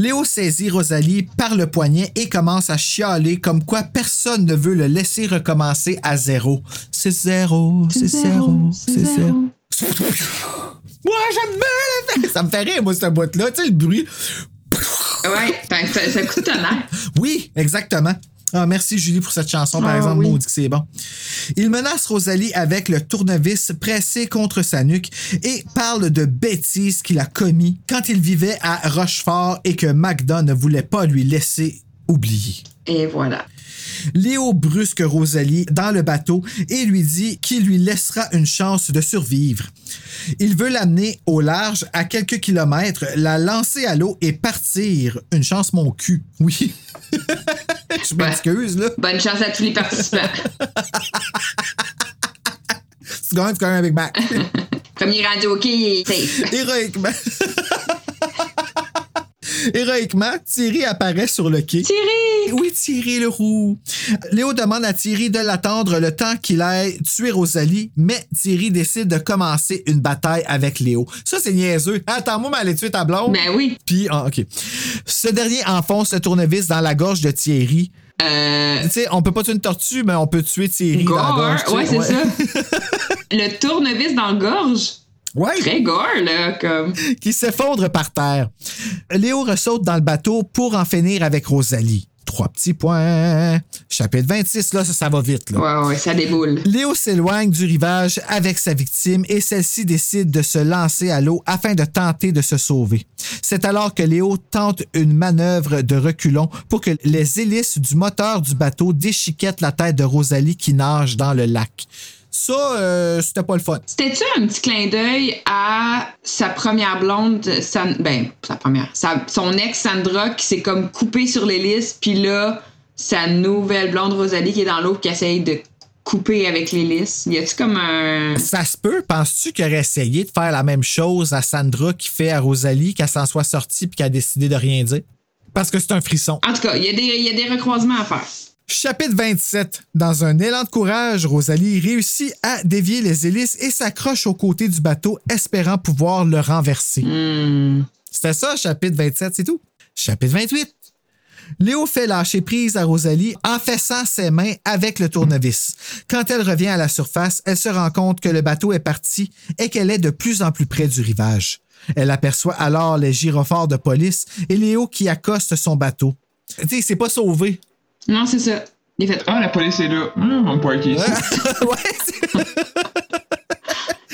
Léo saisit Rosalie par le poignet et commence à chialer comme quoi personne ne veut le laisser recommencer à zéro. C'est zéro, c'est zéro, c'est zéro. Moi, j'aime bien Ça me fait rire, moi, cette boîte-là. Tu sais, le bruit. Ouais, ça, ça coûte tonnerre. Oui, exactement. Ah, merci Julie pour cette chanson, par Ah, exemple. oui. Maudit que c'est bon. Il menace Rosalie avec le tournevis pressé contre sa nuque et parle de bêtises qu'il a commis quand il vivait à Rochefort et que Magda ne voulait pas lui laisser oublier. Et voilà. Léo brusque Rosalie dans le bateau et lui dit qu'il lui laissera une chance de survivre. Il veut l'amener au large à quelques kilomètres, la lancer à l'eau et partir. Une chance mon cul. Oui. Je m'excuse, là. Bonne chance à tous les participants. tu gagnes, tu gagnes avec Mac. Est rendu OK, safe. Héroïquement. Héroïquement, Thierry apparaît sur le quai. Thierry! Oui, Thierry le roux. Léo demande à Thierry de l'attendre le temps qu'il aille tuer Rosalie, mais Thierry décide de commencer une bataille avec Léo. Ça, c'est niaiseux. Attends-moi, mais aller tuer ta blonde. Ben oui. Puis, ah, OK. Ce dernier enfonce le tournevis dans la gorge de Thierry. Euh... Tu sais, on peut pas tuer une tortue, mais on peut tuer Thierry Gore, dans la gorge. ouais, c'est ça. le tournevis dans la gorge? Ouais. Très gore, là, comme. qui s'effondre par terre. Léo ressaute dans le bateau pour en finir avec Rosalie. Trois petits points. Chapitre 26, là, ça, ça va vite. Là. Ouais, ouais, ça déboule. Léo s'éloigne du rivage avec sa victime et celle-ci décide de se lancer à l'eau afin de tenter de se sauver. C'est alors que Léo tente une manœuvre de reculon pour que les hélices du moteur du bateau déchiquettent la tête de Rosalie qui nage dans le lac. Ça, euh, c'était pas le fun. C'était-tu un petit clin d'œil à sa première blonde, San- ben, sa première, sa- son ex Sandra qui s'est comme coupée sur l'hélice, puis là, sa nouvelle blonde Rosalie qui est dans l'eau qui essaye de couper avec l'hélice? Y a-tu comme un. Ça se peut. Penses-tu qu'il aurait essayé de faire la même chose à Sandra qui fait à Rosalie, qu'elle s'en soit sortie puis qu'elle a décidé de rien dire? Parce que c'est un frisson. En tout cas, il y a des recroisements à faire. Chapitre 27. Dans un élan de courage, Rosalie réussit à dévier les hélices et s'accroche aux côtés du bateau, espérant pouvoir le renverser. C'était ça, chapitre 27, c'est tout. Chapitre 28. Léo fait lâcher prise à Rosalie en fessant ses mains avec le tournevis. Quand elle revient à la surface, elle se rend compte que le bateau est parti et qu'elle est de plus en plus près du rivage. Elle aperçoit alors les gyrophares de police et Léo qui accoste son bateau. Tu sais, il s'est pas sauvé. Non, c'est ça. Il fait. Ah, la police est là. Hum, on peut ici.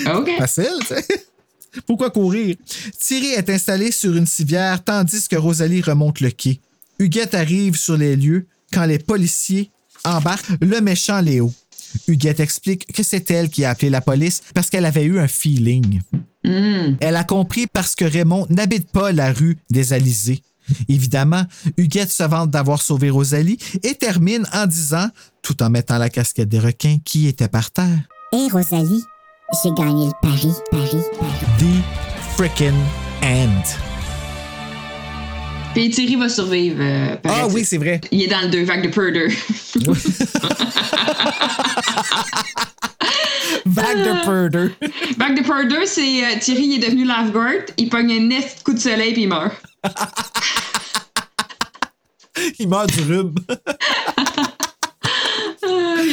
OK. Facile, tu sais. Pourquoi courir? Thierry est installé sur une civière tandis que Rosalie remonte le quai. Huguette arrive sur les lieux quand les policiers embarquent le méchant Léo. Huguette explique que c'est elle qui a appelé la police parce qu'elle avait eu un feeling. Elle a compris parce que Raymond n'habite pas la rue des Alizés. Évidemment, Huguette se vante d'avoir sauvé Rosalie et termine en disant, tout en mettant la casquette des requins qui était par terre, Et Rosalie, j'ai gagné le pari, pari, pari. The frickin' end. Puis Thierry va survivre. euh, Ah oui, c'est vrai. Il est dans le deux vagues de Purder. Vague de Purder. Vague de Purder, c'est euh, Thierry, il est devenu lifeguard, il pogne un nest coup de soleil puis il meurt. Il meurt du rhume.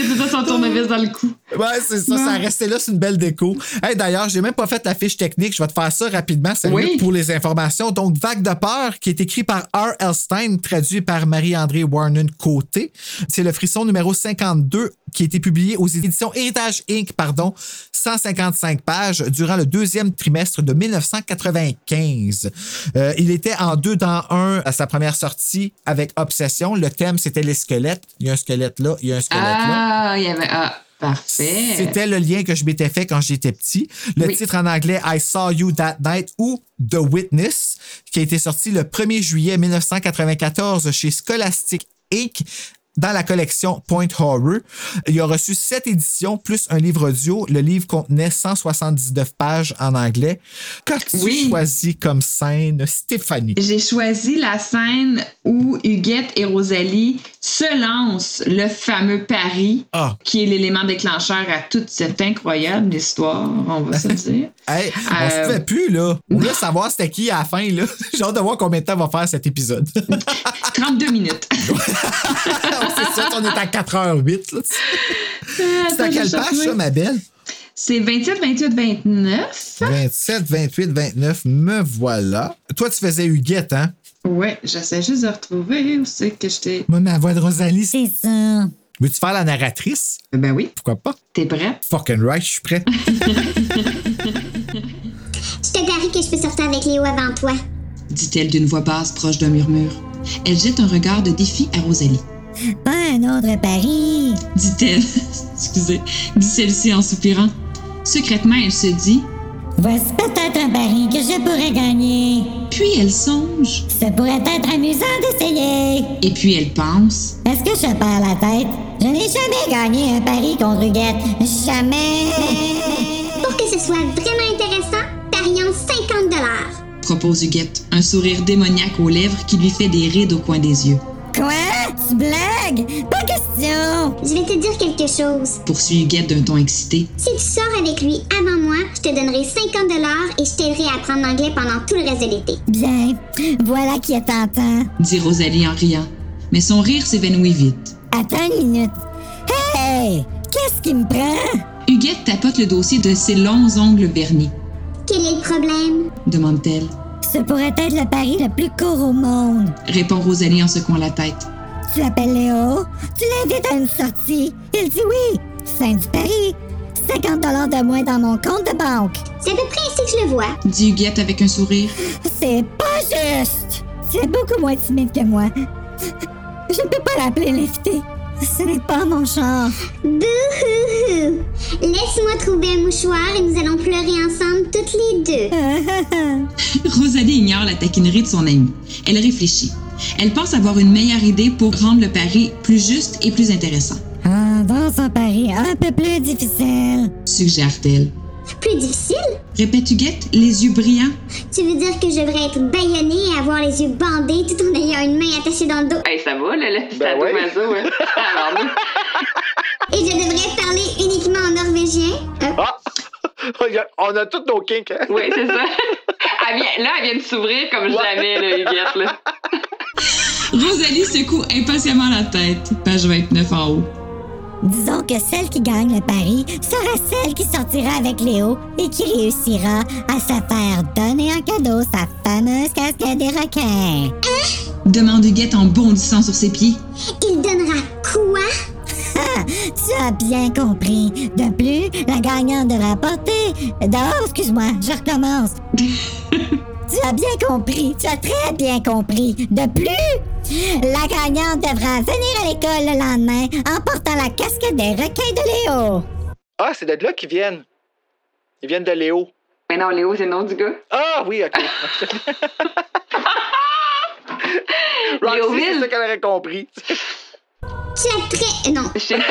Ah, a tout ça son tournevis dans le cou. Ouais, c'est ça, ça resté là, c'est une belle déco. Hey, D'ailleurs, j'ai même pas fait la fiche technique, je vais te faire ça rapidement, c'est Oui. pour les informations. Donc, Vague de peur, qui est écrit par R. Elstein, traduit par Marie-André Warnen Côté. C'est le frisson numéro 52 qui a été publié aux éditions Héritage Inc., pardon, 155 pages durant le deuxième trimestre de 1995. Euh, il était en deux dans un à sa première sortie avec Obsession. Le thème, c'était les squelettes. Il y a un squelette là, il y a un squelette là. Ah, il y avait. Ah, parfait. C'était le lien que je m'étais fait quand j'étais petit. Le Oui. titre en anglais I Saw You That Night ou The Witness, qui a été sorti le 1er juillet 1994 chez Scholastic Inc. Dans la collection Point Horror, il a reçu sept éditions plus un livre audio. Le livre contenait 179 pages en anglais. Qu'as-tu Oui. choisi comme scène, Stéphanie? J'ai choisi la scène où Huguette et Rosalie se lancent le fameux pari, Ah. qui est l'élément déclencheur à toute cette incroyable histoire, on va se dire. Hey, on Euh, se fait plus, là. On voulait savoir c'était qui à la fin, là. J'ai hâte de voir combien de temps va faire cet épisode. 32 minutes. c'est ça, on est à 4h08. là. C'est à quelle page, ça, ma belle? C'est 27, 28, 29. 27, 28, 29, me voilà. Toi, tu faisais Huguette, hein? Ouais, j'essaie juste de retrouver où c'est que j'étais. Moi, ma voix de Rosalie, C'est ça. Veux-tu faire la narratrice? Ben oui. Pourquoi pas? T'es prêt? Fucking right, je suis prêt. Je te parie que je peux sortir avec Léo avant toi. dit-elle d'une voix basse proche d'un murmure. Elle jette un regard de défi à Rosalie. Ben un autre pari. dit-elle. Excusez, dit celle-ci en soupirant. Secrètement, elle se dit Voici peut-être un pari que je pourrais gagner. Puis elle songe. Ça pourrait être amusant d'essayer. Et puis elle pense Est-ce que je perds la tête? Je n'ai jamais gagné un pari contre Huguette. Jamais. Pour que ce soit vraiment intéressant, parions 50 dollars. propose Huguette, un sourire démoniaque aux lèvres qui lui fait des rides au coin des yeux. Quoi? Tu blagues? Pas question. Je vais te dire quelque chose. Poursuit Huguette d'un ton excité. Si tu sors avec lui avant moi, je te donnerai 50 dollars et je t'aiderai à apprendre l'anglais pendant tout le reste de l'été. Bien. Voilà qui est tentant. dit Rosalie en riant. Mais son rire s'évanouit vite. Attends une minute. Hey! Qu'est-ce qui me prend? Huguette tapote le dossier de ses longs ongles vernis. Quel est le problème? demande-t-elle. Ce pourrait être le pari le plus court au monde. Répond Rosalie en secouant la tête. Tu l'appelles Léo, tu l'invites à une sortie. Il dit oui. Fin du pari. 50 dollars de moins dans mon compte de banque. C'est à peu près ainsi que je le vois. Dit Huguette avec un sourire. C'est pas juste. C'est beaucoup moins timide que moi. Je ne peux pas l'appeler l'invité. Ce n'est pas mon genre. Bouhouhou! Laisse-moi trouver un mouchoir et nous allons pleurer ensemble toutes les deux. Rosalie ignore la taquinerie de son amie. Elle réfléchit. Elle pense avoir une meilleure idée pour rendre le pari plus juste et plus intéressant. Ah, dans un pari un peu plus difficile. Suggère-t-elle. Plus difficile? Répète Huguette, les yeux brillants. Tu veux dire que je devrais être bâillonnée et avoir les yeux bandés tout en ayant une main attachée dans le dos? Hey, ça va, là, le Ben ouais. sadomaso, hein? Et je devrais parler uniquement en norvégien? Hein? Ah! On a tous nos kinks, hein? Oui, c'est ça. Elle vient- là, elle vient de s'ouvrir comme jamais, là, Huguette, là. Rosalie secoue impatiemment la tête. Page 29 en haut. Disons que celle qui gagne le pari sera celle qui sortira avec Léo et qui réussira à se faire donner en cadeau sa fameuse casquette des requins. Demande Huguette en bondissant sur ses pieds. Il donnera quoi? Ah, tu as bien compris. De plus, la gagnante devra porter... Oh, excuse-moi, je recommence. tu as bien compris, tu as très bien compris. De plus, la gagnante devra venir à l'école le lendemain en portant la casquette des requins de Léo. Ah, c'est de là qu'ils viennent. Ils viennent de Léo. Mais non, Léo, c'est le nom du gars. Ah oui, ok. Roxy, c'est ça qu'elle aurait compris. Tu as très... Non. tu, vois,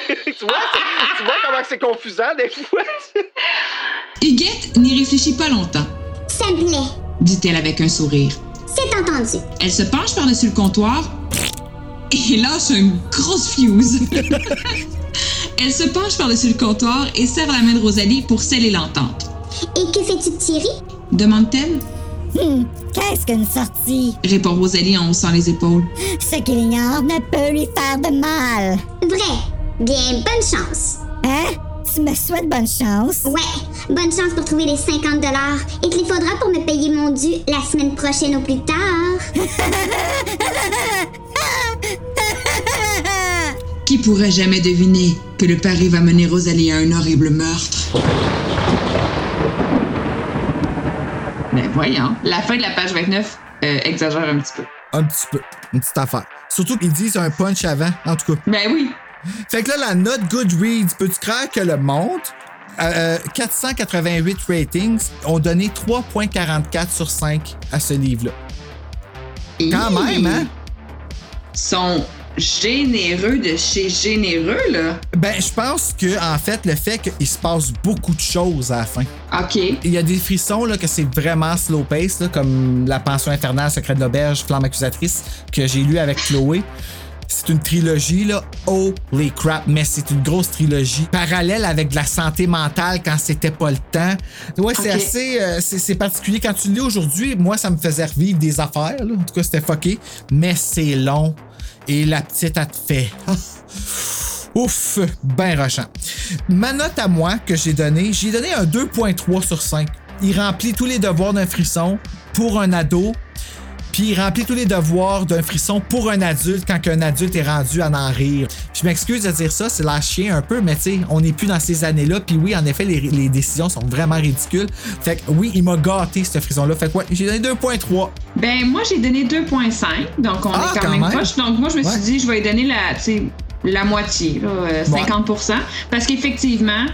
c'est- tu vois comment c'est confusant des fois? Huguette n'y réfléchit pas longtemps, Ça me plaît. dit-elle avec un sourire. C'est entendu. Elle se penche par-dessus le comptoir et lâche une grosse fuse. Elle se penche par-dessus le comptoir et serre la main de Rosalie pour sceller l'entente. Et que fais-tu de Thierry? Demande-t-elle. Hum, qu'est-ce qu'une sortie? Répond Rosalie en haussant les épaules. Ce qu'il ignore ne peut lui faire de mal. Vrai. Bien, bonne chance. Hein? Tu me souhaites bonne chance? Ouais, bonne chance pour trouver les 50 dollars. Et qu'il faudra pour me payer mon dû la semaine prochaine au plus tard. Qui pourrait jamais deviner que le pari va mener Rosalie à un horrible meurtre? Mais voyons. La fin de la page 29 euh, exagère un petit peu. Un petit peu. Une petite affaire. Surtout qu'ils disent un punch avant, en tout cas. Ben oui. Fait que là, la note Goodreads, peux-tu croire que le monde, euh, 488 ratings, ont donné 3.44 sur 5 à ce livre-là. Quand même, hein? sont généreux de chez généreux, là. Ben, je pense que, en fait, le fait qu'il se passe beaucoup de choses à la fin. OK. Il y a des frissons, là, que c'est vraiment slow pace, là, comme La Pension infernale, Secret de l'auberge, Flamme accusatrice, que j'ai lu avec Chloé. C'est une trilogie, là. Holy crap, mais c'est une grosse trilogie. Parallèle avec de la santé mentale quand c'était pas le temps. Ouais, c'est assez. euh, c'est particulier. Quand tu le lis aujourd'hui, moi, ça me faisait revivre des affaires, là. En tout cas, c'était fucké. Mais c'est long. Et la petite, elle te fait. Ouf, ben rochant. Ma note à moi que j'ai donnée, j'ai donné un 2.3 sur 5. Il remplit tous les devoirs d'un frisson pour un ado. Puis il remplit tous les devoirs d'un frisson pour un adulte quand un adulte est rendu à en rire. Je m'excuse de dire ça, c'est la chien un peu, mais tu sais, on n'est plus dans ces années-là. Puis oui, en effet, les, les décisions sont vraiment ridicules. Fait que oui, il m'a gâté ce frisson-là. Fait que ouais, j'ai donné 2.3. Ben, moi, j'ai donné 2,5. Donc, on Ah, est quand, quand même, même. proche. Donc, moi, je me suis dit, je vais lui donner la, tu sais, la moitié, là, euh, 50% Parce qu'effectivement,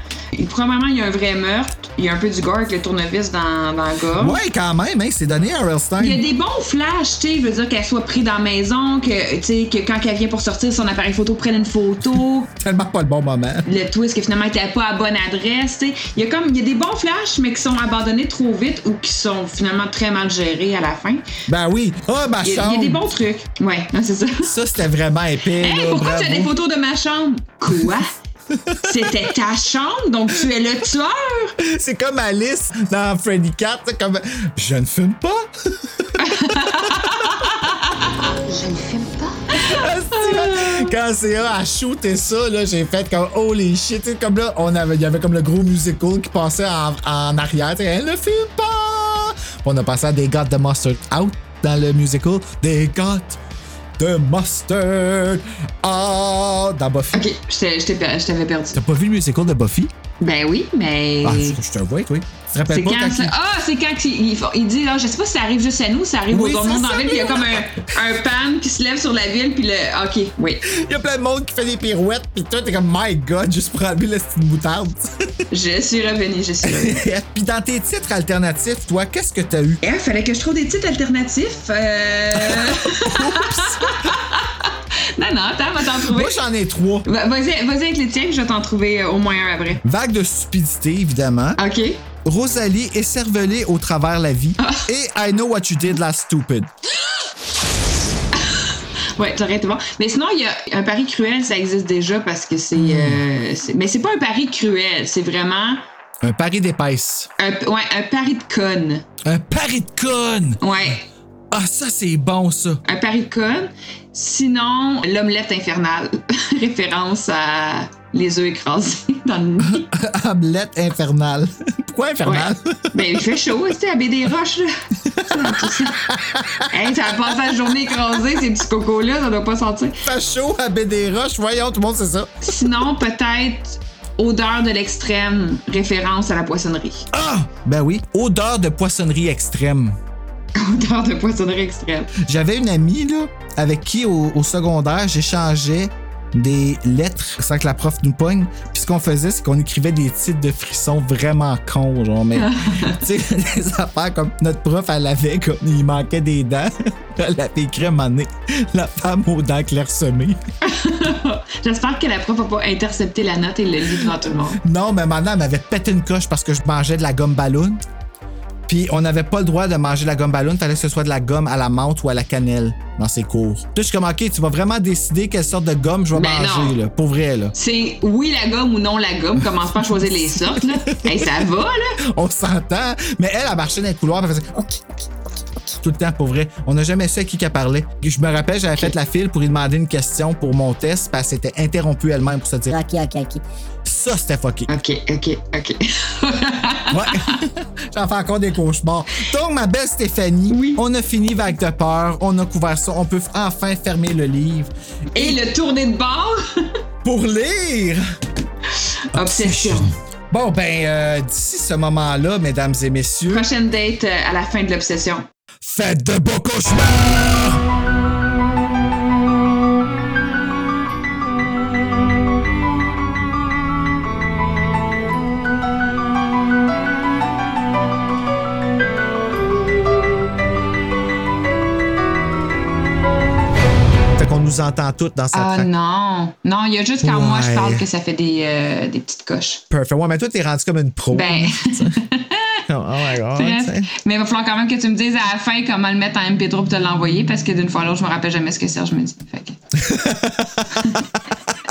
probablement, il y a un vrai meurtre. Il y a un peu du gore avec le tournevis dans, dans la gorge. Ouais, quand même, hein, c'est donné à Railstein. Il y a des bons flashs, tu sais, je veux dire qu'elle soit prise dans la maison, que, tu sais, que quand elle vient pour sortir, son appareil photo prenne une photo. Tellement pas le bon moment. Le twist que finalement elle était pas à bonne adresse, tu sais. Il y a comme, il y a des bons flashs, mais qui sont abandonnés trop vite ou qui sont finalement très mal gérés à la fin. Ben oui. Ah, ma Il y, a, chambre. il y a des bons trucs. Ouais, c'est ça. Ça, c'était vraiment épais. Hey, là, pourquoi tu as des photos de ma chambre? Quoi? C'était ta chambre, donc tu es le tueur? C'est comme Alice dans Freddy Cat, c'est comme je ne fume pas. Je ne fume pas. Quand CA a shooté ça, là, j'ai fait comme holy shit. Comme là, on avait, il y avait comme le gros musical qui passait en, en arrière. tu sais, Elle ne filme pas. On a passé à They Got the Mustard Out dans le musical. They Got the Mustard Out dans Buffy. Ok, je t'avais perdu. T'as pas vu le musical de Buffy? Ben oui, mais. Ah, je te vois, oui. C'est quand, il- Ah, c'est quand il, il, il dit, là, je sais pas si ça arrive juste à nous, ça arrive Oui, dans ça, la ville, puis il y a comme un, un pan qui se lève sur la ville, puis le. Ok, oui. Il y a plein de monde qui fait des pirouettes, pis toi, t'es comme, my god, juste pour enlever la petite moutarde. Je suis revenu, je suis revenu. Puis dans tes titres alternatifs, toi, qu'est-ce que t'as eu? Il fallait que je trouve des titres alternatifs. Euh... non, non, attends, va t'en trouver. Moi, j'en ai trois. Va- Vas-y vas-y avec les tiens, puis je vais t'en trouver au moins un après. Vague de stupidité, évidemment. OK. Rosalie écervelée au travers la vie. Ah. Et I know what you did last stupid. Ouais, t'aurais été bon. Mais sinon, il y a un pari cruel, ça existe déjà parce que c'est. euh, mais c'est pas un pari cruel, c'est vraiment. Un pari d'épaisse. Un, ouais, un pari de conne. Un pari de conne! Ouais. Ah, ça, c'est bon, ça. Un pari de conne. Sinon, l'omelette infernale. Référence à les œufs écrasés dans le nid. Omelette infernale. Pourquoi infernale? Ouais. Ben, il fait chaud, tu sais, à des roches, là. hey, ça a passé la journée écrasée, ces petits cocos-là, ça doit pas sentir. Fait chaud à des roches, voyons, tout le monde sait ça. Sinon, peut-être odeur de l'extrême, référence à la poissonnerie. Ah! Ben oui, odeur de poissonnerie extrême. Odeur de poissonnerie extrême. J'avais une amie, là, avec qui au, au secondaire, j'échangeais des lettres sans que la prof nous pogne. Puis ce qu'on faisait, c'est qu'on écrivait des titres de frissons vraiment cons, genre, mais tu sais, des affaires comme notre prof, elle avait comme il manquait des dents. Elle avait écrit à un moment donné, la femme aux dents clairsemées. J'espère que la prof a pas intercepté la note et le lit devant tout le monde. Non, mais maintenant, elle m'avait pété une coche parce que je mangeais de la gomme ballon. Puis on n'avait pas le droit de manger la gomme ballon, fallait que ce soit de la gomme à la menthe ou à la cannelle dans ses cours. Puis je suis comme, OK, tu vas vraiment décider quelle sorte de gomme je vais Ben manger, là, pour vrai, là. C'est oui la gomme ou non la gomme. Commence pas à choisir les sortes, là? Hey, ça va, là. On s'entend. Mais elle, elle marchait dans les couloirs, elle faisait OK, OK, Tout le temps, pour vrai. On n'a jamais su à qui qu'elle parlait. Je me rappelle, j'avais fait la file pour lui demander une question pour mon test, parce qu'elle s'était interrompue elle-même pour se dire OK, OK, OK. Ça, c'était fucké. OK, OK, OK. Ouais. J'en fais encore des cauchemars. Donc, ma belle Stéphanie, on a fini Vague de peur, on a couvert ça, on peut enfin fermer le livre. Et le tourner de bord? Pour lire! Obsession. Bon, ben, euh, d'ici ce moment-là, mesdames et messieurs, Prochaine date euh, à la fin de l'obsession. Faites de beaux cauchemars! Fait qu'on nous entend toutes dans cette Ah non. Non, il y a juste quand moi je parle que ça fait des, euh, des petites coches. Perfect. Ouais, mais toi, t'es rendu comme une pro. Ben. oh my god. Mais il va falloir quand même que tu me dises à la fin comment le mettre en MP3 pour te l'envoyer parce que d'une fois à l'autre, je me rappelle jamais ce que Serge me dit. Fait que-